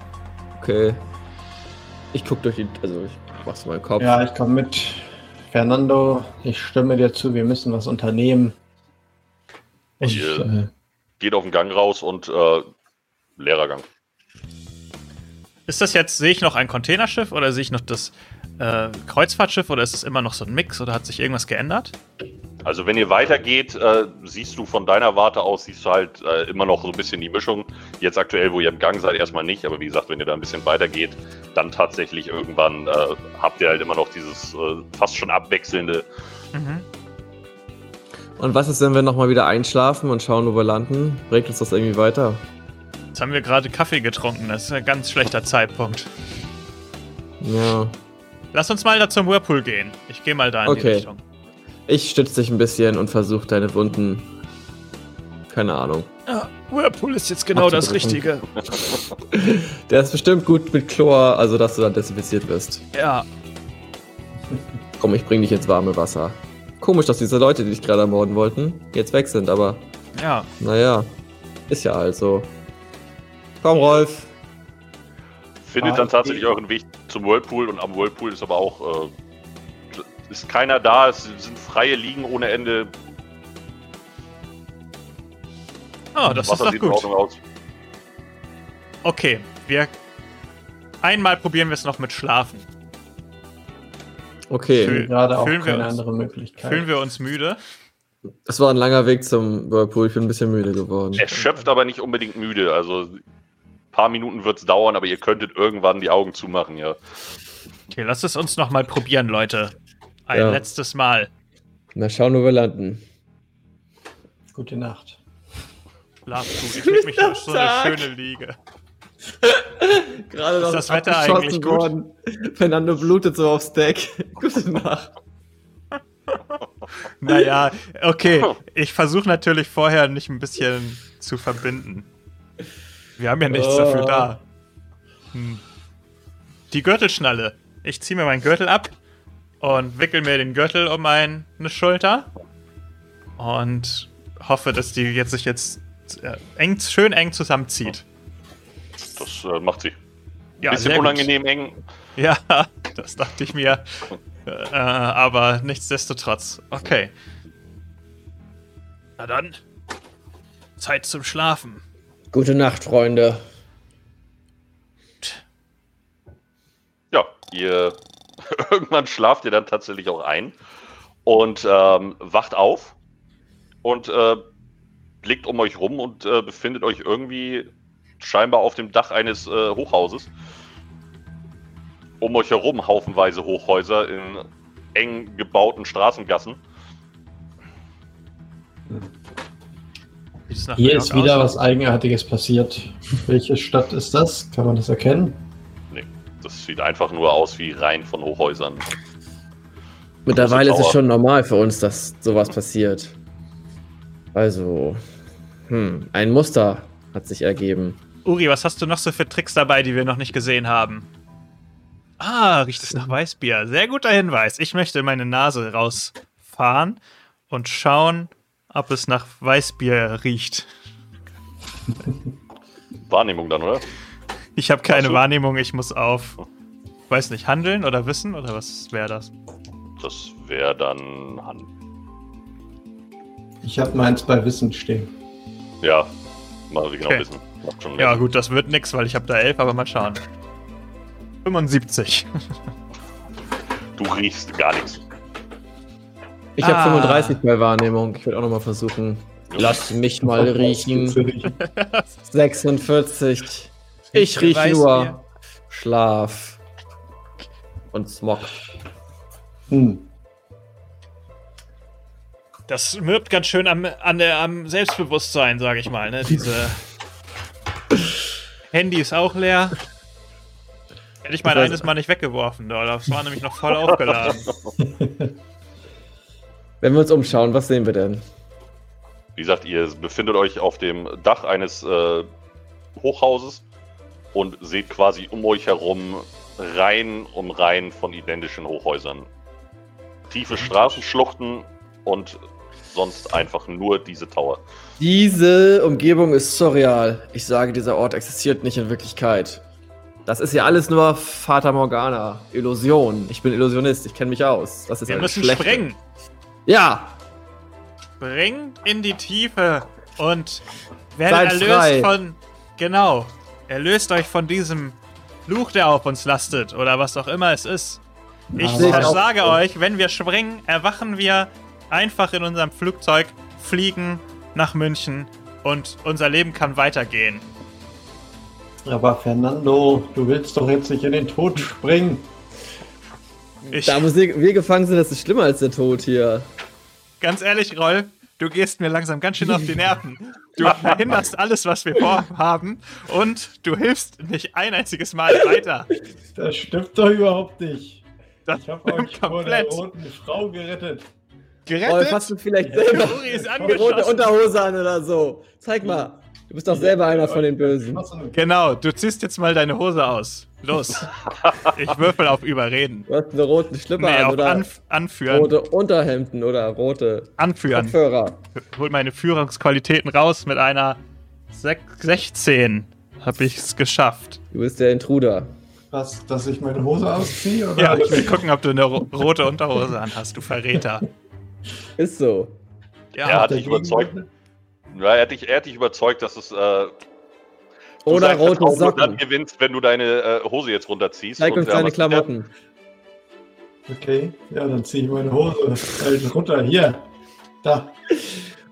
Okay. Ich guck durch die. Also, ich mach's mal im Kopf. Ja, ich komme mit. Fernando, ich stimme dir zu, wir müssen was unternehmen. Und, Ich, äh, äh, Geht auf den Gang raus und äh, leerer Gang. Ist das jetzt, sehe ich noch ein Containerschiff oder sehe ich noch das äh, Kreuzfahrtschiff oder ist es immer noch so ein Mix oder hat sich irgendwas geändert? Also wenn ihr weitergeht, äh, siehst du von deiner Warte aus, siehst du halt äh, immer noch so ein bisschen die Mischung. Jetzt aktuell, wo ihr im Gang seid, erstmal nicht, aber wie gesagt, wenn ihr da ein bisschen weitergeht, dann tatsächlich irgendwann äh, habt ihr halt immer noch dieses äh, fast schon abwechselnde. Mhm. Und was ist, wenn wir nochmal wieder einschlafen und schauen, wo wir landen? Bringt uns das irgendwie weiter? Jetzt haben wir gerade Kaffee getrunken, das ist ein ganz schlechter Zeitpunkt. Ja. Lass uns mal da zum Whirlpool gehen. Ich gehe mal da in die Okay. Richtung. Ich stütze dich ein bisschen und versuche deine Wunden. Keine Ahnung. Ja, Whirlpool ist jetzt genau das. Richtige. Der ist bestimmt gut mit Chlor, also dass du dann desinfiziert wirst. Ja, Komm, ich bring dich ins warme Wasser. Komisch, dass diese Leute, die dich gerade ermorden wollten, jetzt weg sind, aber ja. naja. Ist ja halt so. Komm, Rolf. Findet Ah, dann tatsächlich euren Weg zum Whirlpool und am Whirlpool ist aber auch. Äh, ist keiner da, es sind freie Liegen ohne Ende. Oh, das Wasser ist sieht doch in gut. Ordnung aus. Okay, wir. Einmal probieren wir es noch mit Schlafen. Okay, Fühl- gerade auch fühlen wir keine uns- andere Möglichkeit. Fühlen wir uns müde? das war ein langer Weg zum Whirlpool. Ich bin ein bisschen müde geworden. Erschöpft, aber nicht unbedingt müde. Also paar Minuten wird es dauern, aber ihr könntet irgendwann die Augen zumachen, ja. Okay, lass es uns noch mal probieren, Leute. Ein Ja. letztes Mal. Na, schauen, wo wir landen. Gute Nacht. Schlaf gut. Ich leg mich auf so eine schöne Liege. Gerade Ist das Wetter eigentlich gut? Fernando blutet so aufs Deck. Gute Nacht. Naja, okay. Ich versuche natürlich vorher nicht ein bisschen zu verbinden. Wir haben ja nichts Oh. dafür da. Hm. Die Gürtelschnalle. Ich ziehe mir meinen Gürtel ab und wickel mir den Gürtel um meine Schulter und hoffe, dass die jetzt sich jetzt äh, eng, schön eng zusammenzieht. Das äh, macht sie. Ja, Bisschen sehr gut. unangenehm eng. Ja, das dachte ich mir. Äh, aber nichtsdestotrotz. Okay. Na dann. Zeit zum Schlafen. Gute Nacht, Freunde. Ja, ihr irgendwann schlaft ihr dann tatsächlich auch ein und ähm, wacht auf und äh, blickt um euch rum und äh, befindet euch irgendwie scheinbar auf dem Dach eines äh, Hochhauses. Um euch herum haufenweise Hochhäuser in eng gebauten Straßengassen. Nach Hier ist wieder aus? was Eigenartiges passiert. Welche Stadt ist das? Kann man das erkennen? Nee, das sieht einfach nur aus wie Reihen von Hochhäusern. Mittlerweile ist es schon normal für uns, dass sowas passiert. Also, hm, ein Muster hat sich ergeben. Uri, was hast du noch so für Tricks dabei, die wir noch nicht gesehen haben? Ah, riecht es nach Weißbier. Sehr guter Hinweis. Ich möchte meine Nase rausfahren und schauen, ob es nach Weißbier riecht. Wahrnehmung dann, oder? Ich habe keine. Wahrnehmung, ich muss auf, weiß nicht, handeln oder wissen oder was wäre das? Das wäre dann. Han- Ich habe meins bei Wissen stehen. Ja, mal genau Okay. wissen. Ja, gut, das wird nix, weil ich habe da elf, aber mal schauen. 75. Du riechst gar nichts. Ich Ah. habe 35 bei Wahrnehmung. Ich würde auch nochmal versuchen. Lass mich mal riechen. 46. Ich rieche nur Schlaf und Smog. Hm. Das mürbt ganz schön am, an der, am Selbstbewusstsein, sage ich mal. Ne? Diese Handy ist auch leer. Hätte ich mein eines Mal nicht weggeworfen, oder? Das war nämlich noch voll aufgeladen. Wenn wir uns umschauen, was sehen wir denn? Wie gesagt, ihr befindet euch auf dem Dach eines äh, Hochhauses und seht quasi um euch herum Reihen um Reihen von identischen Hochhäusern. Tiefe Straßenschluchten und sonst einfach nur diese Tower. Diese Umgebung ist surreal. Ich sage, dieser Ort existiert nicht in Wirklichkeit. Das ist ja alles nur Fata Morgana, Illusion. Ich bin Illusionist, ich kenne mich aus. Das ist Wir alles müssen Schlechte. springen. Ja, Springt in die Tiefe und werdet Seid erlöst frei. von. Genau. Erlöst euch von diesem Fluch, der auf uns lastet oder was auch immer es ist. Ich sage euch, wenn wir springen, erwachen wir einfach in unserem Flugzeug, fliegen nach München und unser Leben kann weitergehen. Aber Fernando, du willst doch jetzt nicht in den Tod springen. Ich, da wo wir gefangen sind, das ist schlimmer als der Tod hier. ganz ehrlich, Rolf, du gehst mir langsam ganz schön auf die Nerven. Du verhinderst alles, was wir vorhaben und du hilfst nicht ein einziges Mal weiter. Das stimmt doch überhaupt nicht. Das Ich habe euch vor der komplett roten Frau gerettet. Rolf, hast du vielleicht selber eine rote. Unterhose an oder so? Zeig mal. Du bist doch selber einer von den Bösen. Genau, du ziehst jetzt mal deine Hose aus. Los. Ich würfel auf Überreden. Du hast einen roten Schlipper Nee, an oder Anf anführen. rote Unterhemden oder rote Anführen. Kopfhörer. Hol meine Führungsqualitäten raus mit einer sech- 16. Hab ich's geschafft. Du bist der Intruder. Was, dass ich meine Hose ausziehe? Oder Ja, ich will gucken, ob du eine ro rote Unterhose anhast, du Verräter. Ist so. Ja, Er hat dich überzeugt. Ja, er hat dich, er hat dich überzeugt, dass es. Äh, Oder rote auch nur dann Socken. gewinnst, wenn du deine äh, Hose jetzt runterziehst. Zeig Und, uns deine Klamotten. Okay, ja, dann ziehe ich meine Hose halt runter. Hier. Da.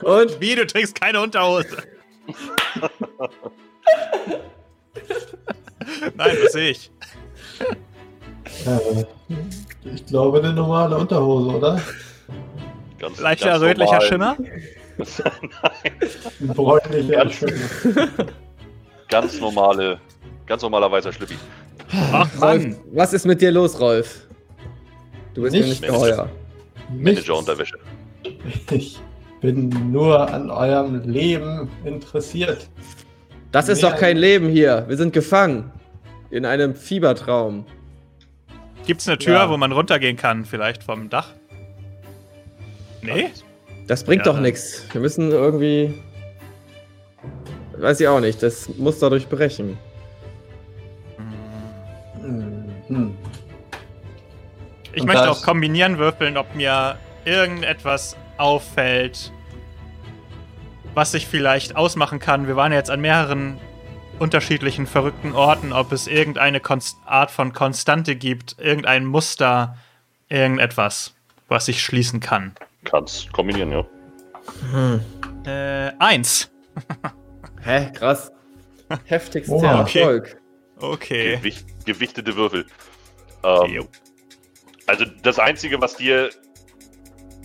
Und? Wie, du trägst keine Unterhose? Nein, das sehe ich. Äh, ich glaube, eine normale Unterhose, oder? Ganz, Leichter ganz rötlicher normal. Schimmer? Ein bräunlicher Schimmer. Ganz normale, ganz normaler weißer Schlippi. Ach Rolf, Mann. was ist mit dir los, Rolf? Du bist mir Nicht. nicht geheuer. Nichts. Manager-Unterwäsche. Ich bin nur an eurem Leben interessiert. Das ist Mehr- doch kein Leben hier. Wir sind gefangen. In einem Fiebertraum. Gibt's eine Tür, Ja. wo man runtergehen kann, vielleicht vom Dach? Nee? Das bringt Ja, doch dann- nichts. Wir müssen irgendwie. Weiß ich auch nicht. Das muss dadurch brechen. Hm. Ich Und möchte auch kombinieren würfeln, ob mir irgendetwas auffällt, was ich vielleicht ausmachen kann. Wir waren ja jetzt an mehreren unterschiedlichen verrückten Orten, ob es irgendeine Konst Art von Konstante gibt, irgendein Muster, irgendetwas, was ich schließen kann. Kannst kombinieren, ja. Äh, eins. Hä? Krass. Heftigster Oha. Okay. Erfolg. Okay. Gewicht, gewichtete Würfel. Ähm, also das Einzige, was dir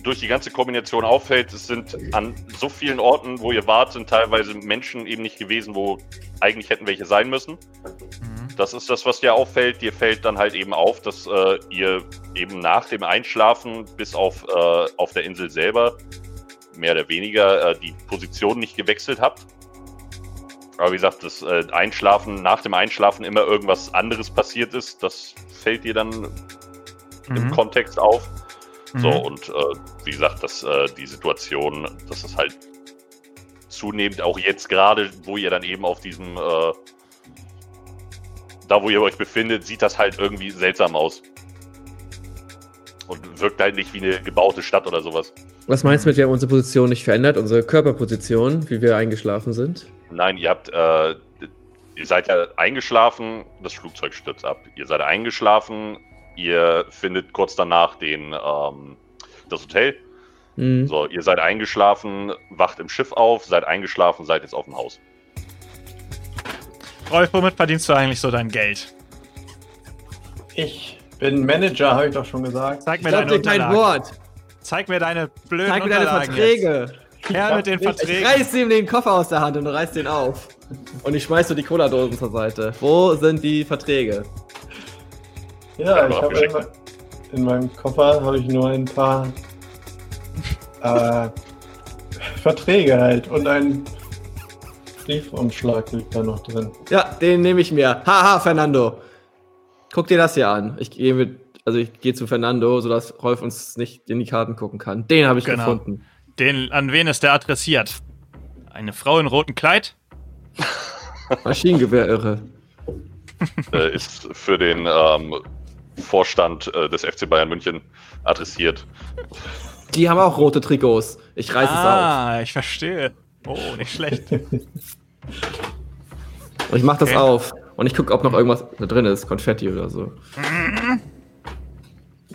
durch die ganze Kombination auffällt, es sind an so vielen Orten, wo ihr wart, sind teilweise Menschen eben nicht gewesen, wo eigentlich hätten welche sein müssen. Mhm. Das ist das, was dir auffällt. Dir fällt dann halt eben auf, dass äh, ihr eben nach dem Einschlafen bis auf, äh, auf der Insel selber mehr oder weniger äh, die Position nicht gewechselt habt. Aber wie gesagt, das äh, Einschlafen, nach dem Einschlafen immer irgendwas anderes passiert ist, das fällt dir dann im Mhm. Kontext auf. So, Mhm. und äh, wie gesagt, dass äh, die Situation, dass es halt zunehmend auch jetzt gerade, wo ihr dann eben auf diesem, äh, da wo ihr euch befindet, sieht das halt irgendwie seltsam aus. Und wirkt halt nicht wie eine gebaute Stadt oder sowas. Was meinst du mit, wir haben unsere Position nicht verändert? Unsere Körperposition, wie wir eingeschlafen sind? Nein, ihr habt, äh, ihr seid ja eingeschlafen, das Flugzeug stürzt ab. Ihr seid eingeschlafen, ihr findet kurz danach den, ähm, das Hotel. Hm. So, ihr seid eingeschlafen, wacht im Schiff auf, seid eingeschlafen, seid jetzt auf dem Haus. Rolf, womit verdienst du eigentlich so dein Geld? Ich bin Manager, habe ich doch schon gesagt. Zeig mir Ich deine dir kein. Wort. Zeig mir deine blöden Zeig mir deine Verträge. Jetzt. Her mit den Ich Verträgen. reiß ihm den Koffer aus der Hand und reiß den auf. Und ich schmeiß so die Cola-Dosen zur Seite. Wo sind die Verträge? Ja, ich habe in, in meinem Koffer habe ich nur ein paar äh, Verträge halt und ein Briefumschlag liegt da noch drin. Ja, den nehme ich mir. Haha, Fernando. Guck dir das hier an. Ich gehe mit, also ich gehe zu Fernando, sodass Rolf uns nicht in die Karten gucken kann. Den habe ich Genau. gefunden. Den, an wen ist der adressiert? Eine Frau in rotem Kleid? Maschinengewehr irre. Äh, ist für den ähm, Vorstand äh, des FC Bayern München adressiert. Die haben auch rote Trikots. Ich reiß ah, ich verstehe. Oh, nicht schlecht. es auf. Und ich mach das Okay. auf. Und ich gucke, ob noch irgendwas da drin ist. Konfetti oder so.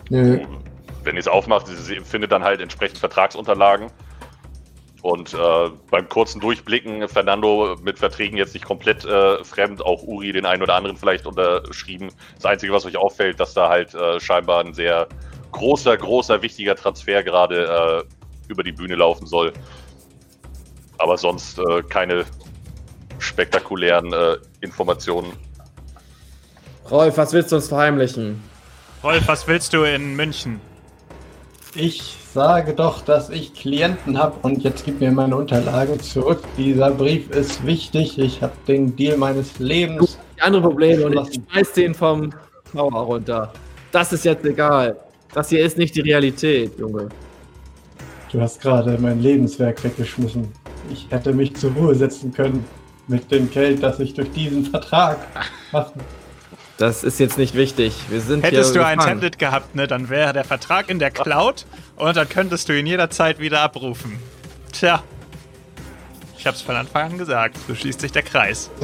Nö. Wenn ihr es aufmacht, sie findet dann halt entsprechend Vertragsunterlagen. Und äh, beim kurzen Durchblicken, Fernando mit Verträgen jetzt nicht komplett äh, fremd, auch Uri den einen oder anderen vielleicht unterschrieben. Das Einzige, was euch auffällt, dass da halt äh, scheinbar ein sehr großer, großer, wichtiger Transfer gerade äh, über die Bühne laufen soll. Aber sonst äh, keine spektakulären äh, Informationen. Rolf, was willst du uns verheimlichen? Rolf, was willst du in München? Ich sage doch, dass ich Klienten habe und jetzt gib mir meine Unterlagen zurück. Dieser Brief ist wichtig. Ich habe den Deal meines Lebens. Die andere Probleme und ich schmeiß den vom Mauer runter. Das ist jetzt egal. Das hier ist nicht die Realität, Junge. Du hast gerade mein Lebenswerk weggeschmissen. Ich hätte mich zur Ruhe setzen können mit dem Geld, das ich durch diesen Vertrag mache. Das ist jetzt nicht wichtig. Wir sind Hättest hier du ein. Tablet gehabt, ne, dann wäre der Vertrag in der Cloud und dann könntest du ihn jederzeit wieder abrufen. Tja. Ich hab's von Anfang an gesagt, so schließt sich der Kreis.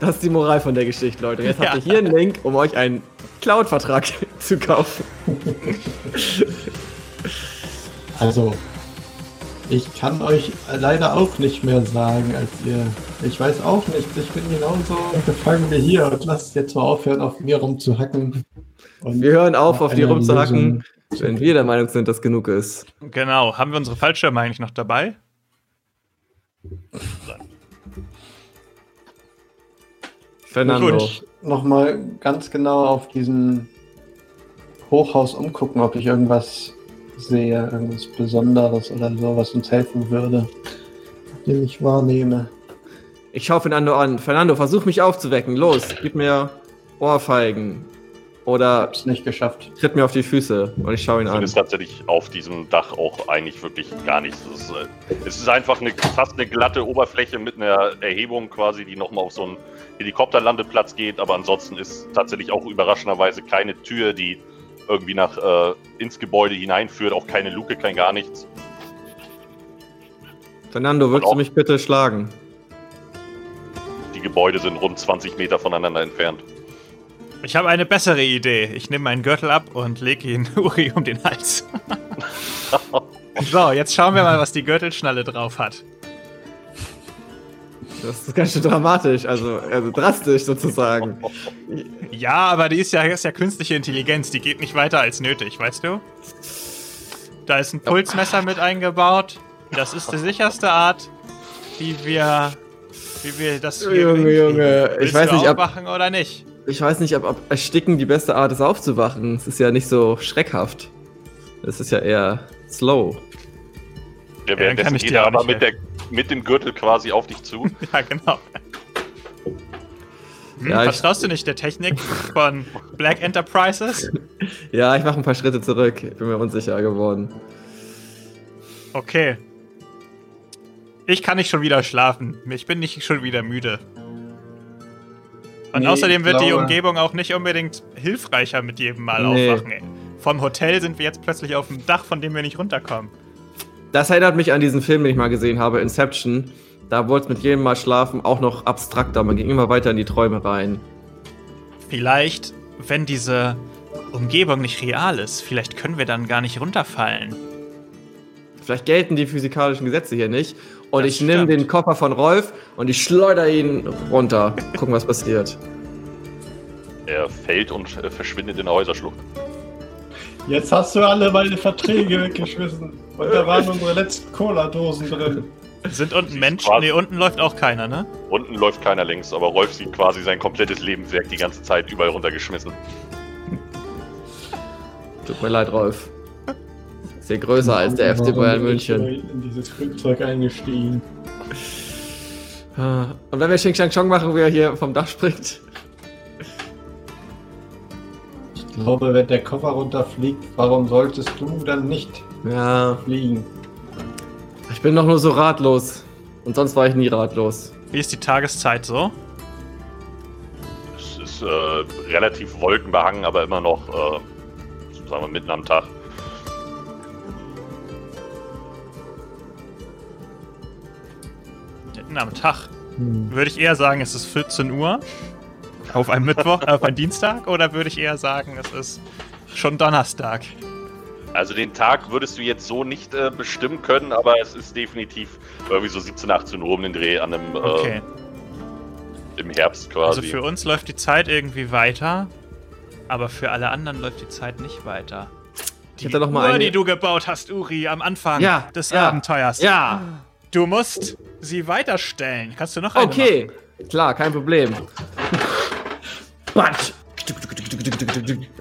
Das ist die Moral von der Geschichte, Leute. Jetzt Ja. habt ihr hier einen Link, um euch einen Cloud-Vertrag zu kaufen. Also, ich kann euch leider auch nicht mehr sagen, als ihr. Ich weiß auch nicht. Ich bin genauso gefangen wie hier und lasst jetzt mal aufhören, auf mir rumzuhacken. Und Wir hören auf, auf die eine rumzuhacken, Lösung- wenn wir der Meinung sind, dass genug ist. Genau. Haben wir unsere Fallschirme eigentlich noch dabei? Fernando. Gut, nochmal ganz genau auf diesen Hochhaus umgucken, ob ich irgendwas sehe, irgendwas Besonderes oder so, was uns helfen würde, den ich wahrnehme. Ich schau Fernando an. Fernando, versuch mich aufzuwecken. Los, gib mir Ohrfeigen. Oder Hab's nicht geschafft. tritt mir auf die Füße und ich schau ihn an. findest tatsächlich auf diesem Dach auch eigentlich wirklich gar nichts. Es ist, äh, es ist einfach eine, fast eine glatte Oberfläche mit einer Erhebung quasi, die nochmal auf so einen Helikopterlandeplatz geht. Aber ansonsten ist tatsächlich auch überraschenderweise keine Tür, die irgendwie nach äh, ins Gebäude hineinführt. Auch keine Luke, kein gar nichts. Fernando, willst Und du mich bitte schlagen? Die Gebäude sind rund 20 Meter voneinander entfernt. Ich habe eine bessere Idee. Ich nehme meinen Gürtel ab und lege ihn Uri um den Hals. so, jetzt schauen wir mal, was die Gürtelschnalle drauf hat. Das ist ganz schön dramatisch, also, also drastisch sozusagen. Ja, aber die ist ja, ist ja künstliche Intelligenz, die geht nicht weiter als nötig, weißt du? Da ist ein Pulsmesser mit eingebaut. Das ist die sicherste Art, wie wir, wie wir das hier Junge. Junge, ich weiß nicht, ob- aufwachen oder nicht? Ich weiß nicht, ob, ob Ersticken die beste Art ist, aufzuwachen. Es ist ja nicht so schreckhaft. Es ist ja eher slow. Ja, währenddessen ich geht er aber mit, der, mit dem Gürtel quasi auf dich zu. Ja, genau. Hm, Ja, ich- vertraust du nicht der Technik von Black Enterprises? Ja, ich mache ein paar Schritte zurück. Ich bin mir unsicher geworden. Okay. Ich kann nicht schon wieder schlafen. Ich bin nicht schon wieder müde. Und Nee, außerdem wird die glaube- Umgebung auch nicht unbedingt hilfreicher mit jedem Mal Nee. aufwachen. Vom Hotel sind wir jetzt plötzlich auf dem Dach, von dem wir nicht runterkommen. Das erinnert mich an diesen Film, den ich mal gesehen habe, Inception. Da wurde es mit jedem Mal schlafen auch noch abstrakter. Man ging immer weiter in die Träume rein. Vielleicht, wenn diese Umgebung nicht real ist, vielleicht können wir dann gar nicht runterfallen. Vielleicht gelten die physikalischen Gesetze hier nicht. Und Das ich nehme den Koffer von Rolf und ich schleudere ihn runter. Gucken, was passiert. Er fällt und äh, verschwindet in der Häuserschlucht. Jetzt hast du alle meine Verträge weggeschmissen. Und da waren unsere letzten Cola-Dosen drin. Sind unten Menschen? Nee, unten läuft auch keiner, ne? Unten läuft keiner längs, aber Rolf sieht quasi sein komplettes Lebenswerk die ganze Zeit überall runtergeschmissen. Tut mir leid, Rolf. Ist ja größer als der FC Bayern München. In dieses Flugzeug eingestiegen. Ah, Und wenn wir Xing Shang Chong machen, wie er hier vom Dach springt. Ich glaube, wenn der Koffer runterfliegt, warum solltest du dann nicht Ja, fliegen? ich bin doch nur so ratlos. Und sonst war ich nie ratlos. Wie ist die Tageszeit so? Es ist äh, relativ wolkenbehangen, aber immer noch, äh, sagen wir, mitten am Tag. Mitten am Tag. Würde ich eher sagen, es ist 14 Uhr auf einem Mittwoch, auf einem Dienstag, oder würde ich eher sagen, es ist schon Donnerstag? Also den Tag würdest du jetzt so nicht äh, bestimmen können, aber es ist definitiv irgendwie so 17, 18 Uhr um den Dreh an einem, äh, Okay. im Herbst Also quasi. für uns läuft die Zeit irgendwie weiter, aber für alle anderen läuft die Zeit nicht weiter. Die hätte noch mal Uhr, eine- die du gebaut hast, Uri, am Anfang Ja, des ja, Abenteuers. Ja, Du musst sie weiterstellen. Kannst du noch eine okay. Klar, kein Problem. Batsch.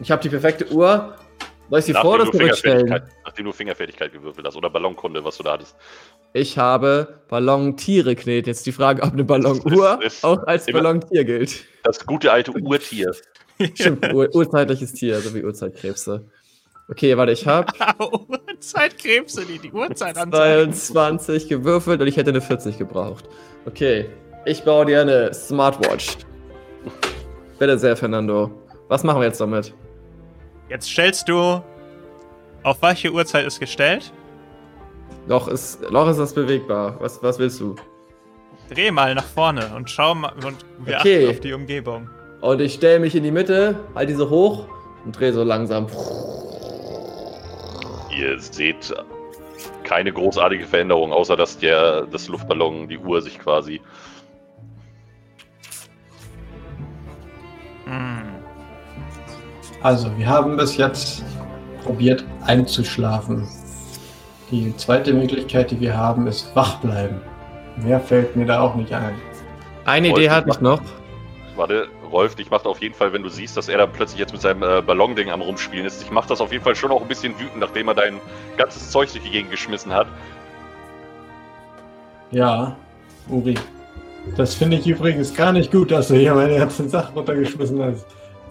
Ich habe die perfekte Uhr. Soll ich sie vor oder zurückstellen? Fingerfertigkeit, nachdem du Fingerfertigkeit gewürfelt hast oder Ballonkunde, was du da hattest. Ich habe Ballontiere kneten. Jetzt die Frage, ob eine Ballonuhr auch als Ballontier gilt. Das gute alte Urtier. Stimmt, ur urzeitliches Tier, so wie Urzeitkrebse. Okay, warte, ich habe? Uhrzeitkrebse, die die Uhrzeit anzeigen. 22 gewürfelt und ich hätte eine 40 gebraucht. Okay, ich baue dir eine Smartwatch. Bitte sehr, Fernando. Was machen wir jetzt damit? Jetzt stellst du. Auf welche Uhrzeit ist gestellt? Loch ist, Loch ist das bewegbar. Was, was willst du? Dreh mal nach vorne und schau mal. Und wir Okay. achten auf die Umgebung. Und ich stelle mich in die Mitte, halte diese hoch und drehe so langsam. Ihr seht keine großartige Veränderung, außer dass der das Luftballon, die Uhr sich quasi Also, wir haben bis jetzt probiert einzuschlafen. Die zweite Möglichkeit, die wir haben, ist wach bleiben. Mehr fällt mir da auch nicht ein. Eine Wollte Idee hatte ich noch. Warte, Rolf, dich macht auf jeden Fall, wenn du siehst, dass er da plötzlich jetzt mit seinem äh, Ballonding am Rumspielen ist, dich macht das auf jeden Fall schon auch ein bisschen wütend, nachdem er dein ganzes Zeug durch die Gegend geschmissen hat. Ja, Uri. Das finde ich übrigens gar nicht gut, dass du hier meine ganzen Sachen runtergeschmissen hast.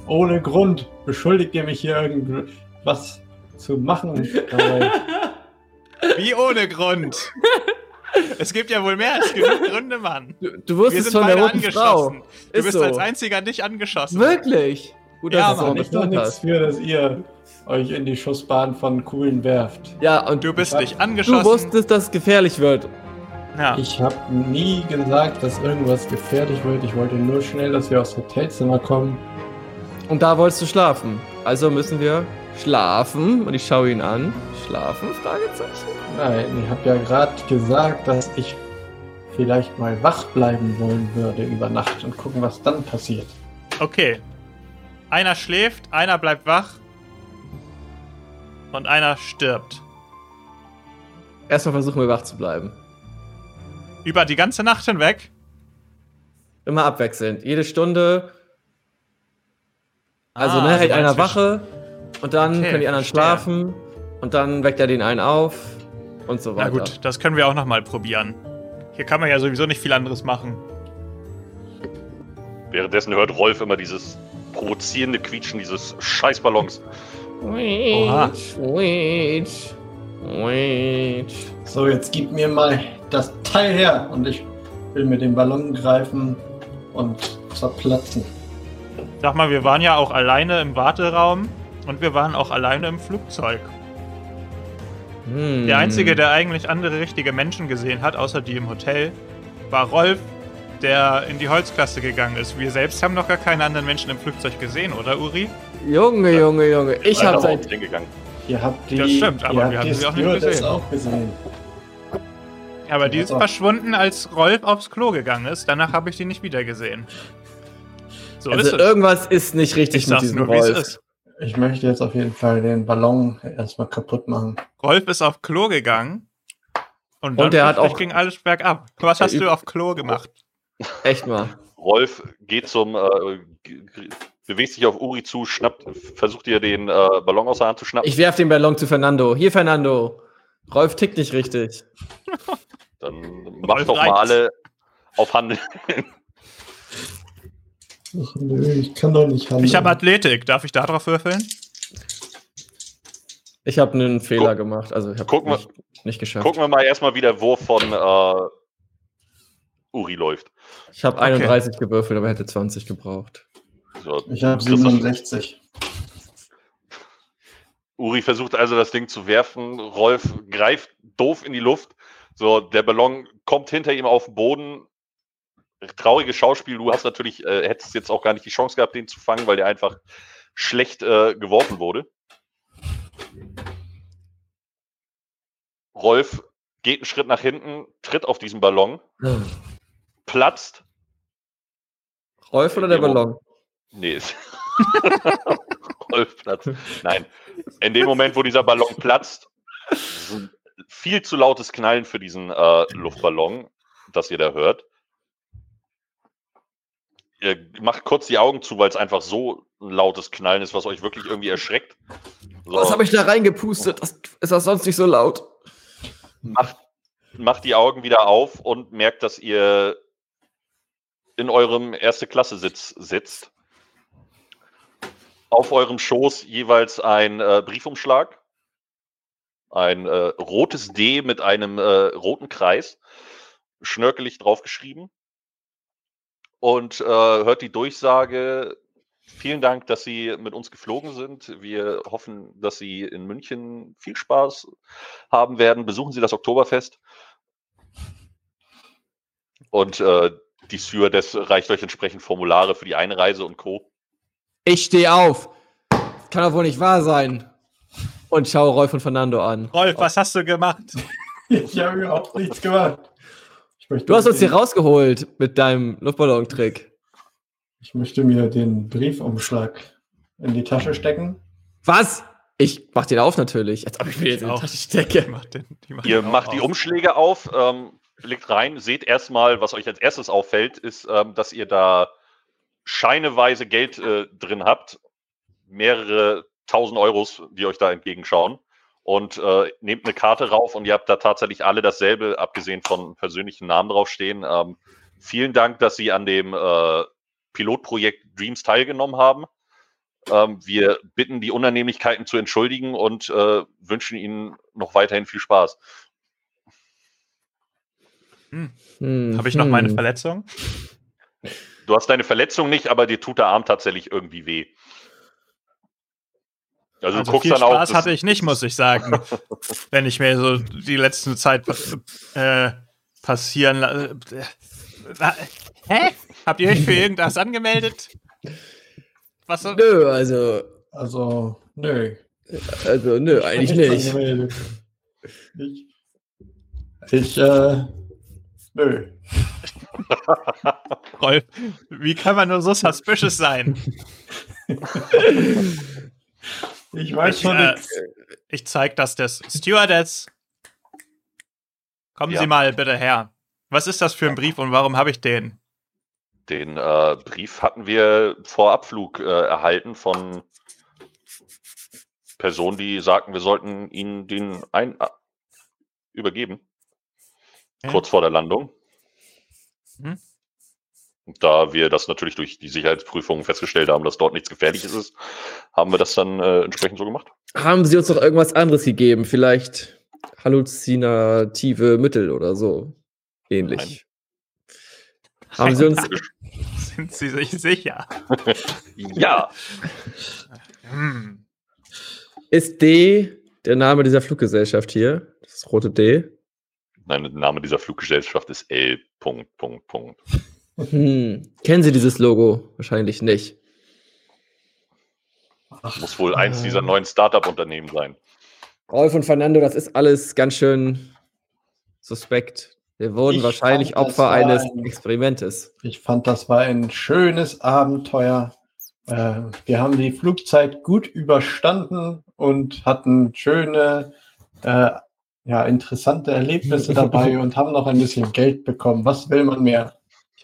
Ohne Grund beschuldigt ihr mich hier irgendwas zu machen. Wie ohne Grund. es gibt ja wohl mehr als genug Gründe, Mann. Du, du Wir wusstest sind von der beide roten Frau. angeschossen. Du Ist bist so. als einziger nicht angeschossen. Wirklich? Gut, Ja, dass du Mann, ich doch nichts für, dass ihr euch in die Schussbahn von Kugeln werft. Ja, und Du bist Ich nicht angeschossen. du wusstest, dass es gefährlich wird. ja. Ich habe nie gesagt, dass irgendwas gefährlich wird. Ich wollte nur schnell, dass wir aufs Hotelzimmer kommen. Und da wolltest du schlafen. Also müssen wir schlafen. Und ich schaue ihn an. Schlafen? Fragezeichen. Nein, ich habe ja gerade gesagt, dass ich vielleicht mal wach bleiben wollen würde über Nacht und gucken, was dann passiert. Okay. Einer schläft, einer bleibt wach und einer stirbt. Erstmal versuchen wir wach zu bleiben. Über die ganze Nacht hinweg. Immer abwechselnd. Jede Stunde. Also, Ah, ne, hält also einer zwischen- Wache. Und dann Okay, können die anderen verstehe. schlafen. Und dann weckt er den einen auf. Und so Na weiter. gut, das können wir auch nochmal probieren. Hier kann man ja sowieso nicht viel anderes machen. Währenddessen hört Rolf immer dieses provozierende Quietschen dieses Scheißballons. Oha. Wait, wait. So, jetzt gib mir mal das Teil her und ich will mir den Ballon greifen und zerplatzen. Sag mal, wir waren ja auch alleine im Warteraum und wir waren auch alleine im Flugzeug. Hm. Der Einzige, der eigentlich andere richtige Menschen gesehen hat, außer die im Hotel, war Rolf, der in die Holzklasse gegangen ist. Wir selbst haben noch gar keine anderen Menschen im Flugzeug gesehen, oder Uri? Junge, Junge, Junge. Ich habe seit. Ihr habt die, Das stimmt, aber wir haben sie auch nicht gesehen. auch gesehen. Aber die ist verschwunden, als Rolf aufs Klo gegangen ist. Danach habe ich die nicht wieder gesehen. So Also ist irgendwas ist nicht richtig Ich mit diesem nur, Rolf. ist. Ich möchte jetzt auf jeden Fall den Ballon erstmal kaputt machen. Rolf ist auf Klo gegangen. Und, Und er hat auch- ging alles bergab. Was hast du auf Klo gemacht? Echt mal. Rolf geht zum, äh, bewegt sich auf Uri zu, schnappt, versucht ihr den äh, Ballon aus der Hand zu schnappen. Ich werf den Ballon zu Fernando. Hier, Fernando. Rolf tickt nicht richtig. Dann macht doch mal alle auf Handeln. Ach, nö, ich kann doch nicht handeln. Ich habe Athletik. Darf ich da drauf würfeln? Ich habe einen Fehler Guck- gemacht. Also ich habe gucken wir- nicht, nicht geschafft. Gucken wir mal erstmal, wie der Wurf von äh, Uri läuft. Ich habe 31 gewürfelt, aber hätte 20 gebraucht. So, Ich habe Christoph- 67. Uri versucht also das Ding zu werfen. Rolf greift doof in die Luft. So, der Ballon kommt hinter ihm auf den Boden. Trauriges Schauspiel. Du hast natürlich, äh, hättest jetzt auch gar nicht die Chance gehabt, den zu fangen, weil der einfach schlecht äh, geworfen wurde. Rolf geht einen Schritt nach hinten, tritt auf diesen Ballon, platzt. Rolf oder der. Ballon? Nee. Rolf platzt. Nein. In dem Moment, wo dieser Ballon platzt, viel zu lautes Knallen für diesen äh, Luftballon, das ihr da hört. Ihr macht kurz die Augen zu, weil es einfach so ein lautes Knallen ist, was euch wirklich irgendwie erschreckt. So, Was habe ich da reingepustet? Das, ist das sonst nicht so laut? macht, macht die Augen wieder auf und merkt, dass ihr in eurem Erste-Klasse-Sitz sitzt. Auf eurem Schoß jeweils ein äh, Briefumschlag, ein äh, rotes D mit einem äh, roten Kreis, schnörkelig draufgeschrieben. Und äh, hört die Durchsage, vielen Dank, dass Sie mit uns geflogen sind. Wir hoffen, dass Sie in München viel Spaß haben werden. Besuchen Sie das Oktoberfest. Und äh, die Stewardess reicht euch entsprechend Formulare für die Einreise und Co. Ich stehe auf. Das kann doch wohl nicht wahr sein. Und schaue Rolf und Fernando an. Rolf, was hast du gemacht? Ich habe überhaupt nichts gemacht. Ich möchte Du hast uns hier rausgeholt mit deinem Luftballon-Trick. Ich möchte mir den Briefumschlag in die Tasche stecken. Was? Ich mach den auf natürlich. Als ob ich mir jetzt in die auch. Tasche stecke. macht den, die macht Ihr macht die auf. Umschläge auf, ähm, legt rein, seht erstmal, was euch als erstes auffällt, ist, ähm, dass ihr da scheineweise Geld äh, drin habt. Mehrere tausend Euros, die euch da entgegenschauen. Und äh, nehmt eine Karte rauf und ihr habt da tatsächlich alle dasselbe, abgesehen von persönlichen Namen draufstehen. Ähm, vielen Dank, dass Sie an dem äh, Pilotprojekt Dreams teilgenommen haben. Ähm, wir bitten die Unannehmlichkeiten zu entschuldigen und äh, wünschen Ihnen noch weiterhin viel Spaß. Hm, Habe ich noch meine hm. Verletzung? Du hast deine Verletzung nicht, aber dir tut der Arm tatsächlich irgendwie weh. Also, Also viel. Spaß das- hatte ich nicht, muss ich sagen. wenn ich mir so die letzte Zeit äh, passieren la- äh, Hä? Habt ihr euch für irgendwas angemeldet? Was so? Nö, also, Also, nö. also, nö, eigentlich nicht. Ich, ich äh, nö. Rolf, wie kann man nur so suspicious sein? Ich weiß Ich, schon äh, nichts. Ich zeig das des Stewardess. Kommen Ja. Sie mal bitte her. Was ist das für ein Brief und warum habe ich den? Den äh, Brief hatten wir vor Abflug äh, erhalten von Personen, die sagten, wir sollten ihnen den ein äh, übergeben. Ja. Kurz vor der Landung. Mhm. Und da wir das natürlich durch die Sicherheitsprüfungen festgestellt haben, dass dort nichts Gefährliches ist, haben wir das dann äh, entsprechend so gemacht. Haben sie uns noch irgendwas anderes gegeben? Vielleicht halluzinative Mittel oder so. Ähnlich. Haben sie uns. Sind Sie sich sicher? Ja, Hm. Ist D der Name dieser Fluggesellschaft hier? Das rote D. nein, der Name dieser Fluggesellschaft ist L. Punkt, Punkt, Punkt. Hm. Kennen Sie dieses Logo? Wahrscheinlich nicht. Muss wohl eins dieser neuen Startup-Unternehmen sein. Rolf und Fernando, das ist alles ganz schön suspekt. Wir wurden Ich wahrscheinlich fand, Opfer eines ein- Experimentes. Ich fand, das war ein schönes Abenteuer. Äh, wir haben die Flugzeit gut überstanden und hatten schöne, äh, ja, interessante Erlebnisse dabei und haben noch ein bisschen Geld bekommen. Was will man mehr?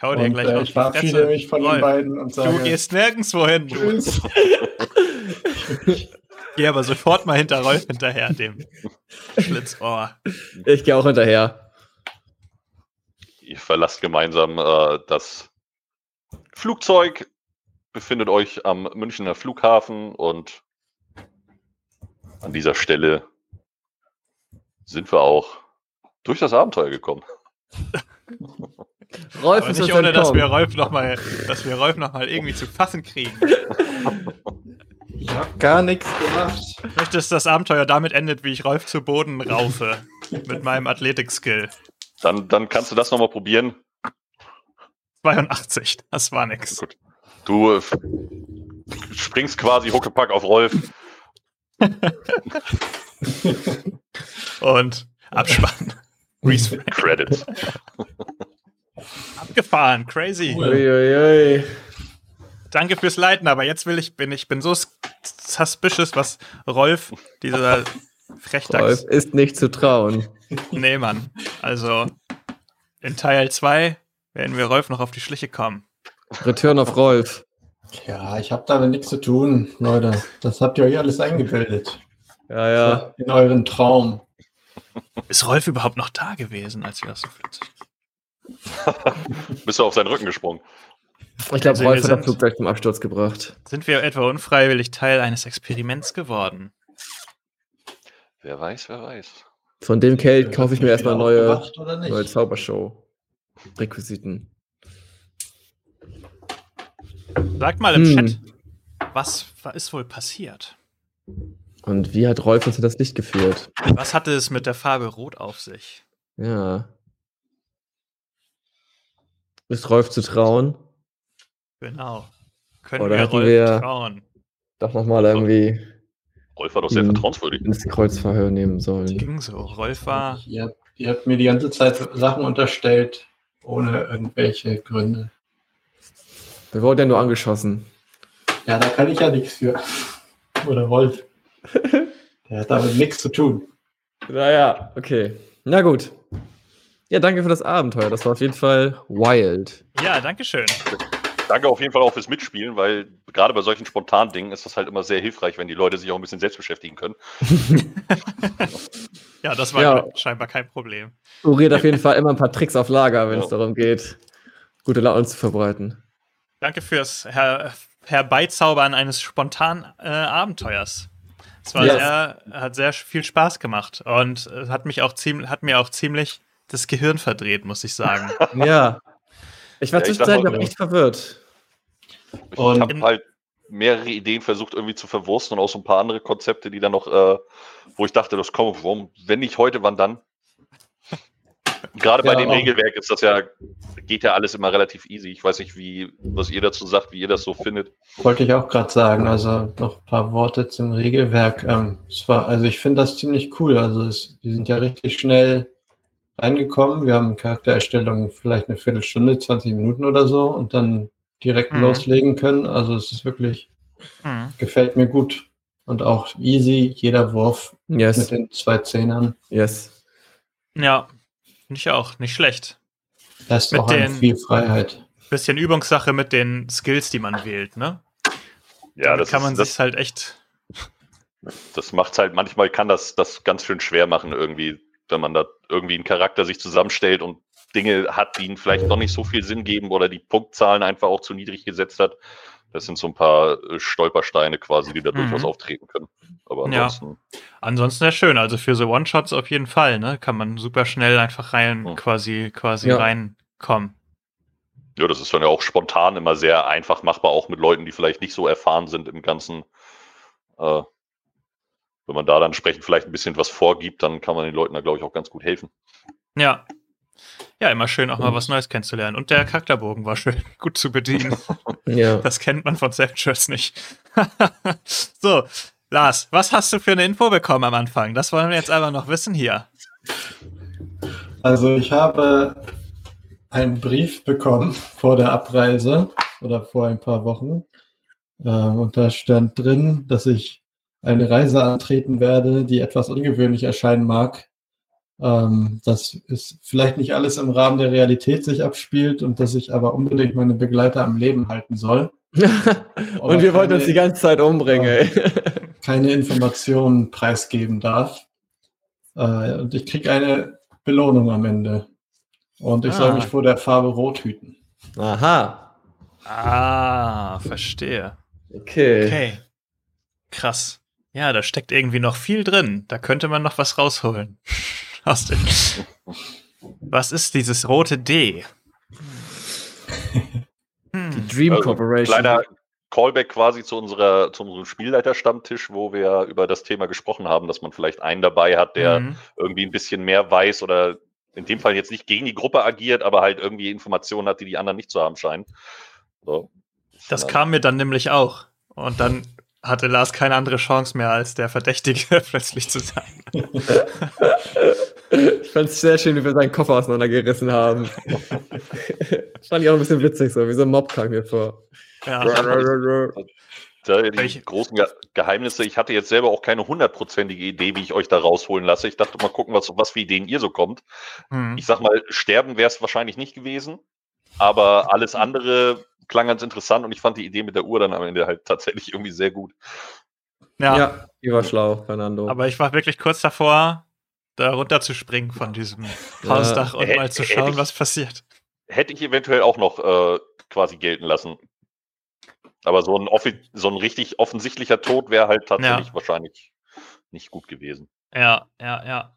Ich hau dir Und, gleich äh, auf ich die Fresse. mich von Rolf, den beiden und Du sage gehst nirgendwo hin. Du. Tschüss. Geh aber sofort mal hinter Rolf hinterher, dem Schlitzohr. Ich gehe auch hinterher. Ihr verlasst gemeinsam äh, das Flugzeug, befindet euch am Münchner Flughafen und an dieser Stelle sind wir auch durch das Abenteuer gekommen. Rolf Aber ist nicht ohne, dass wir. Rolf noch mal, dass wir Rolf noch mal irgendwie zu fassen kriegen. Ich habe gar nichts gemacht. Ich möchte, dass das Abenteuer damit endet, wie ich Rolf zu Boden raufe. mit meinem Athletik-Skill. Dann, dann kannst du das nochmal probieren. 82, das war nix. Gut. Du äh, springst quasi Huckepack auf Rolf. Und Abspann. Credits. Abgefahren, crazy. Uiuiui. Danke fürs Leiten, aber jetzt will ich, bin ich bin so suspicious, was Rolf, dieser Rolf Frechdachs. ist nicht zu trauen. Nee, Mann. Also, in Teil 2 werden wir Rolf noch auf die Schliche kommen. Return of Rolf. Ja, ich habe damit nichts zu tun, Leute. Das habt ihr euch alles eingebildet. Ja, ja. In euren Traum. Ist Rolf überhaupt noch da gewesen, als wir das so plötzlich? Bist du auf seinen Rücken gesprungen? Ich glaube, Also, Rolf hat das Flugzeug zum Absturz gebracht. Sind wir etwa unfreiwillig Teil eines Experiments geworden? Wer weiß, wer weiß. Von dem Geld kaufe ich mir erstmal neue, neue Zaubershow-Requisiten. Sagt mal im Hm. Chat, was ist wohl passiert? Und wie hat Rolf uns in das Licht geführt? Was hatte es mit der Farbe Rot auf sich? Ja. Ist Rolf zu trauen? Genau. Können Oder wir Rolf wir- trauen? Doch nochmal irgendwie Rolf war doch sehr vertrauenswürdig. ins Kreuzverhör nehmen sollen. Ging so. Rolf war. Ihr, habt- ihr habt mir die ganze Zeit Sachen unterstellt, ohne irgendwelche Gründe. Wir wurden ja nur angeschossen. Ja, da kann ich ja nichts für. Oder Wolf. Der hat damit nichts zu tun. Naja, okay. Na gut. Ja, danke für das Abenteuer. Das war auf jeden Fall wild. Ja, danke schön. Danke auf jeden Fall auch fürs Mitspielen, weil gerade bei solchen spontanen Dingen ist das halt immer sehr hilfreich, wenn die Leute sich auch ein bisschen selbst beschäftigen können. Ja, das war Ja. scheinbar kein Problem. Uri hat auf jeden Fall immer ein paar Tricks auf Lager, wenn Ja. es darum geht, gute Laune zu verbreiten. Danke fürs Her Herbeizaubern eines spontanen äh, Abenteuers. Es war Yes. sehr, hat sehr viel Spaß gemacht und es hat mich auch ziemlich, hat mir auch ziemlich das Gehirn verdreht, muss ich sagen. Ja. Ich war Ja, ich zwischenzeitlich auch auch, echt verwirrt. Ich Und- habe halt mehrere Ideen versucht irgendwie zu verwursten und auch so ein paar andere Konzepte, die dann noch, äh, wo ich dachte, das kommt, warum, wenn nicht heute, wann dann? Gerade bei Ja, dem. Regelwerk ist das ja, geht ja alles immer relativ easy. Ich weiß nicht, wie, was ihr dazu sagt, wie ihr das so findet. Wollte ich auch gerade sagen. Also noch ein paar Worte zum Regelwerk. Ähm, es war, also ich finde das ziemlich cool. Also es, wir sind ja richtig schnell reingekommen. Wir haben Charaktererstellung vielleicht eine Viertelstunde, 20 Minuten oder so und dann direkt Mhm. loslegen können. Also es ist wirklich, Hm. gefällt mir gut. Und auch easy, jeder Wurf mit Yes, den zwei Zehnern. yes. Ja, finde ich auch. Nicht schlecht. Lässt Mit auch den- viel Freiheit. Bisschen Übungssache mit den Skills, die man wählt, ne? Ja, Damit das, kann man ist, sich das, halt echt. das macht halt, manchmal kann das, das ganz schön schwer machen irgendwie, wenn man da irgendwie einen Charakter sich zusammenstellt und Dinge hat, die ihnen vielleicht noch nicht so viel Sinn geben oder die Punktzahlen einfach auch zu niedrig gesetzt hat. Das sind so ein paar äh, Stolpersteine quasi, die da Mhm. durchaus auftreten können. Aber Ja. ansonsten, Ansonsten sehr schön. Also für so One-Shots auf jeden Fall, ne? Kann man super schnell einfach rein, Hm. quasi, quasi Ja. reinkommen. ja, das ist dann ja auch spontan immer sehr einfach machbar, auch mit Leuten, die vielleicht nicht so erfahren sind im Ganzen. Äh, wenn man da dann entsprechend vielleicht ein bisschen was vorgibt, dann kann man den Leuten da, glaube ich, auch ganz gut helfen. Ja. Ja, immer schön auch mal was Neues kennenzulernen. Und der Charakterbogen war schön gut zu bedienen. Ja. Das kennt man von Self-Shirts nicht. so, Lars, was hast du für eine Info bekommen am Anfang? Das wollen wir jetzt aber noch wissen hier. Also ich habe einen Brief bekommen vor der Abreise oder vor ein paar Wochen. Ähm, und da stand drin, dass ich eine Reise antreten werde, die etwas ungewöhnlich erscheinen mag. ähm, dass es vielleicht nicht alles im Rahmen der Realität sich abspielt und dass ich aber unbedingt meine Begleiter am Leben halten soll. und wir wollten uns die ganze Zeit umbringen. Ey. keine Informationen preisgeben darf. Äh, und ich kriege eine Belohnung am Ende. Und ich ah. soll mich vor der Farbe Rot hüten. Aha. Ah, verstehe. Okay. Okay. Krass. Ja, da steckt irgendwie noch viel drin. Da könnte man noch was rausholen. Aus dem. Was ist dieses rote D? Die Dream also, Corporation. Kleiner Callback quasi zu, unserer, zu unserem Spielleiterstammtisch, wo wir über das Thema gesprochen haben, dass man vielleicht einen dabei hat, der mhm. irgendwie ein bisschen mehr weiß oder in dem Fall jetzt nicht gegen die Gruppe agiert, aber halt irgendwie Informationen hat, die die anderen nicht zu haben scheinen. So. Das kam mir dann nämlich auch. Und dann hatte Lars keine andere Chance mehr, als der Verdächtige plötzlich zu sein. ich fand es sehr schön, wie wir seinen Koffer auseinandergerissen haben. das fand ich auch ein bisschen witzig, so wie so ein Mob kam mir vor. Ja. die großen Ge Geheimnisse. Ich hatte jetzt selber auch keine hundertprozentige Idee, wie ich euch da rausholen lasse. Ich dachte mal gucken, was, was für Ideen ihr so kommt. Mhm. Ich sag mal, sterben wäre es wahrscheinlich nicht gewesen. Aber alles andere klang ganz interessant und ich fand die Idee mit der Uhr dann am Ende halt tatsächlich irgendwie sehr gut. Ja, ja die war schlau, Fernando. Aber ich war wirklich kurz davor, da runterzuspringen von diesem Hausdach ja. und mal zu schauen, ich, was passiert. Hätte ich eventuell auch noch äh, quasi gelten lassen. Aber so ein, so ein richtig offensichtlicher Tod wäre halt tatsächlich ja. wahrscheinlich nicht gut gewesen. Ja, ja, ja.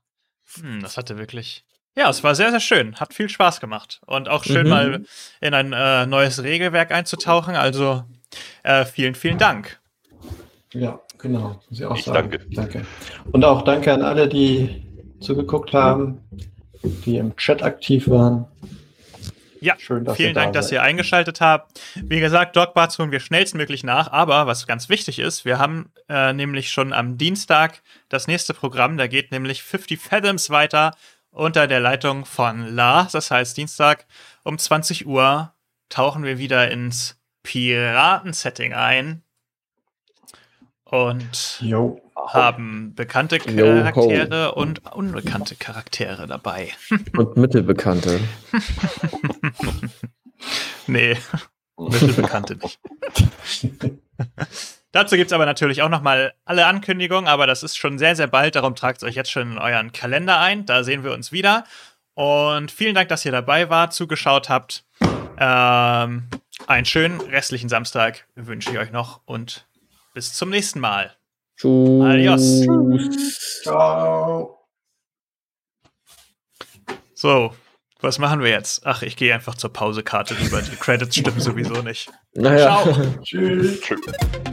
Hm, das hatte wirklich. Ja, es war sehr, sehr schön. Hat viel Spaß gemacht. Und auch schön mhm. mal in ein äh, neues Regelwerk einzutauchen. Also äh, vielen, vielen Dank. Ja, genau. Muss ich auch ich sagen. Danke. danke. Und auch danke an alle, die zugeguckt haben, die im Chat aktiv waren. Ja, Schön, dass vielen Dank, da dass ihr eingeschaltet habt. Wie gesagt, Dogbarts holen wir schnellstmöglich nach, aber was ganz wichtig ist, wir haben äh, nämlich schon am Dienstag das nächste Programm, da geht nämlich 50 Fathoms weiter unter der Leitung von Lars. Das heißt, Dienstag um 20 Uhr tauchen wir wieder ins Piraten-Setting ein und Yo. haben bekannte Charaktere Yo, und unbekannte Charaktere dabei. Und mittelbekannte. nee, mittelbekannte nicht. Dazu gibt es aber natürlich auch nochmal alle Ankündigungen, aber das ist schon sehr, sehr bald. Darum tragt euch jetzt schon in euren Kalender ein. Da sehen wir uns wieder. Und vielen Dank, dass ihr dabei wart, zugeschaut habt. Ähm, einen schönen restlichen Samstag wünsche ich euch noch und bis zum nächsten Mal. Tschüss. Adios. Ciao. So, was machen wir jetzt? Ach, ich gehe einfach zur Pausekarte rüber. Die Credits stimmen sowieso nicht. Naja. Ciao. Tschüss. Und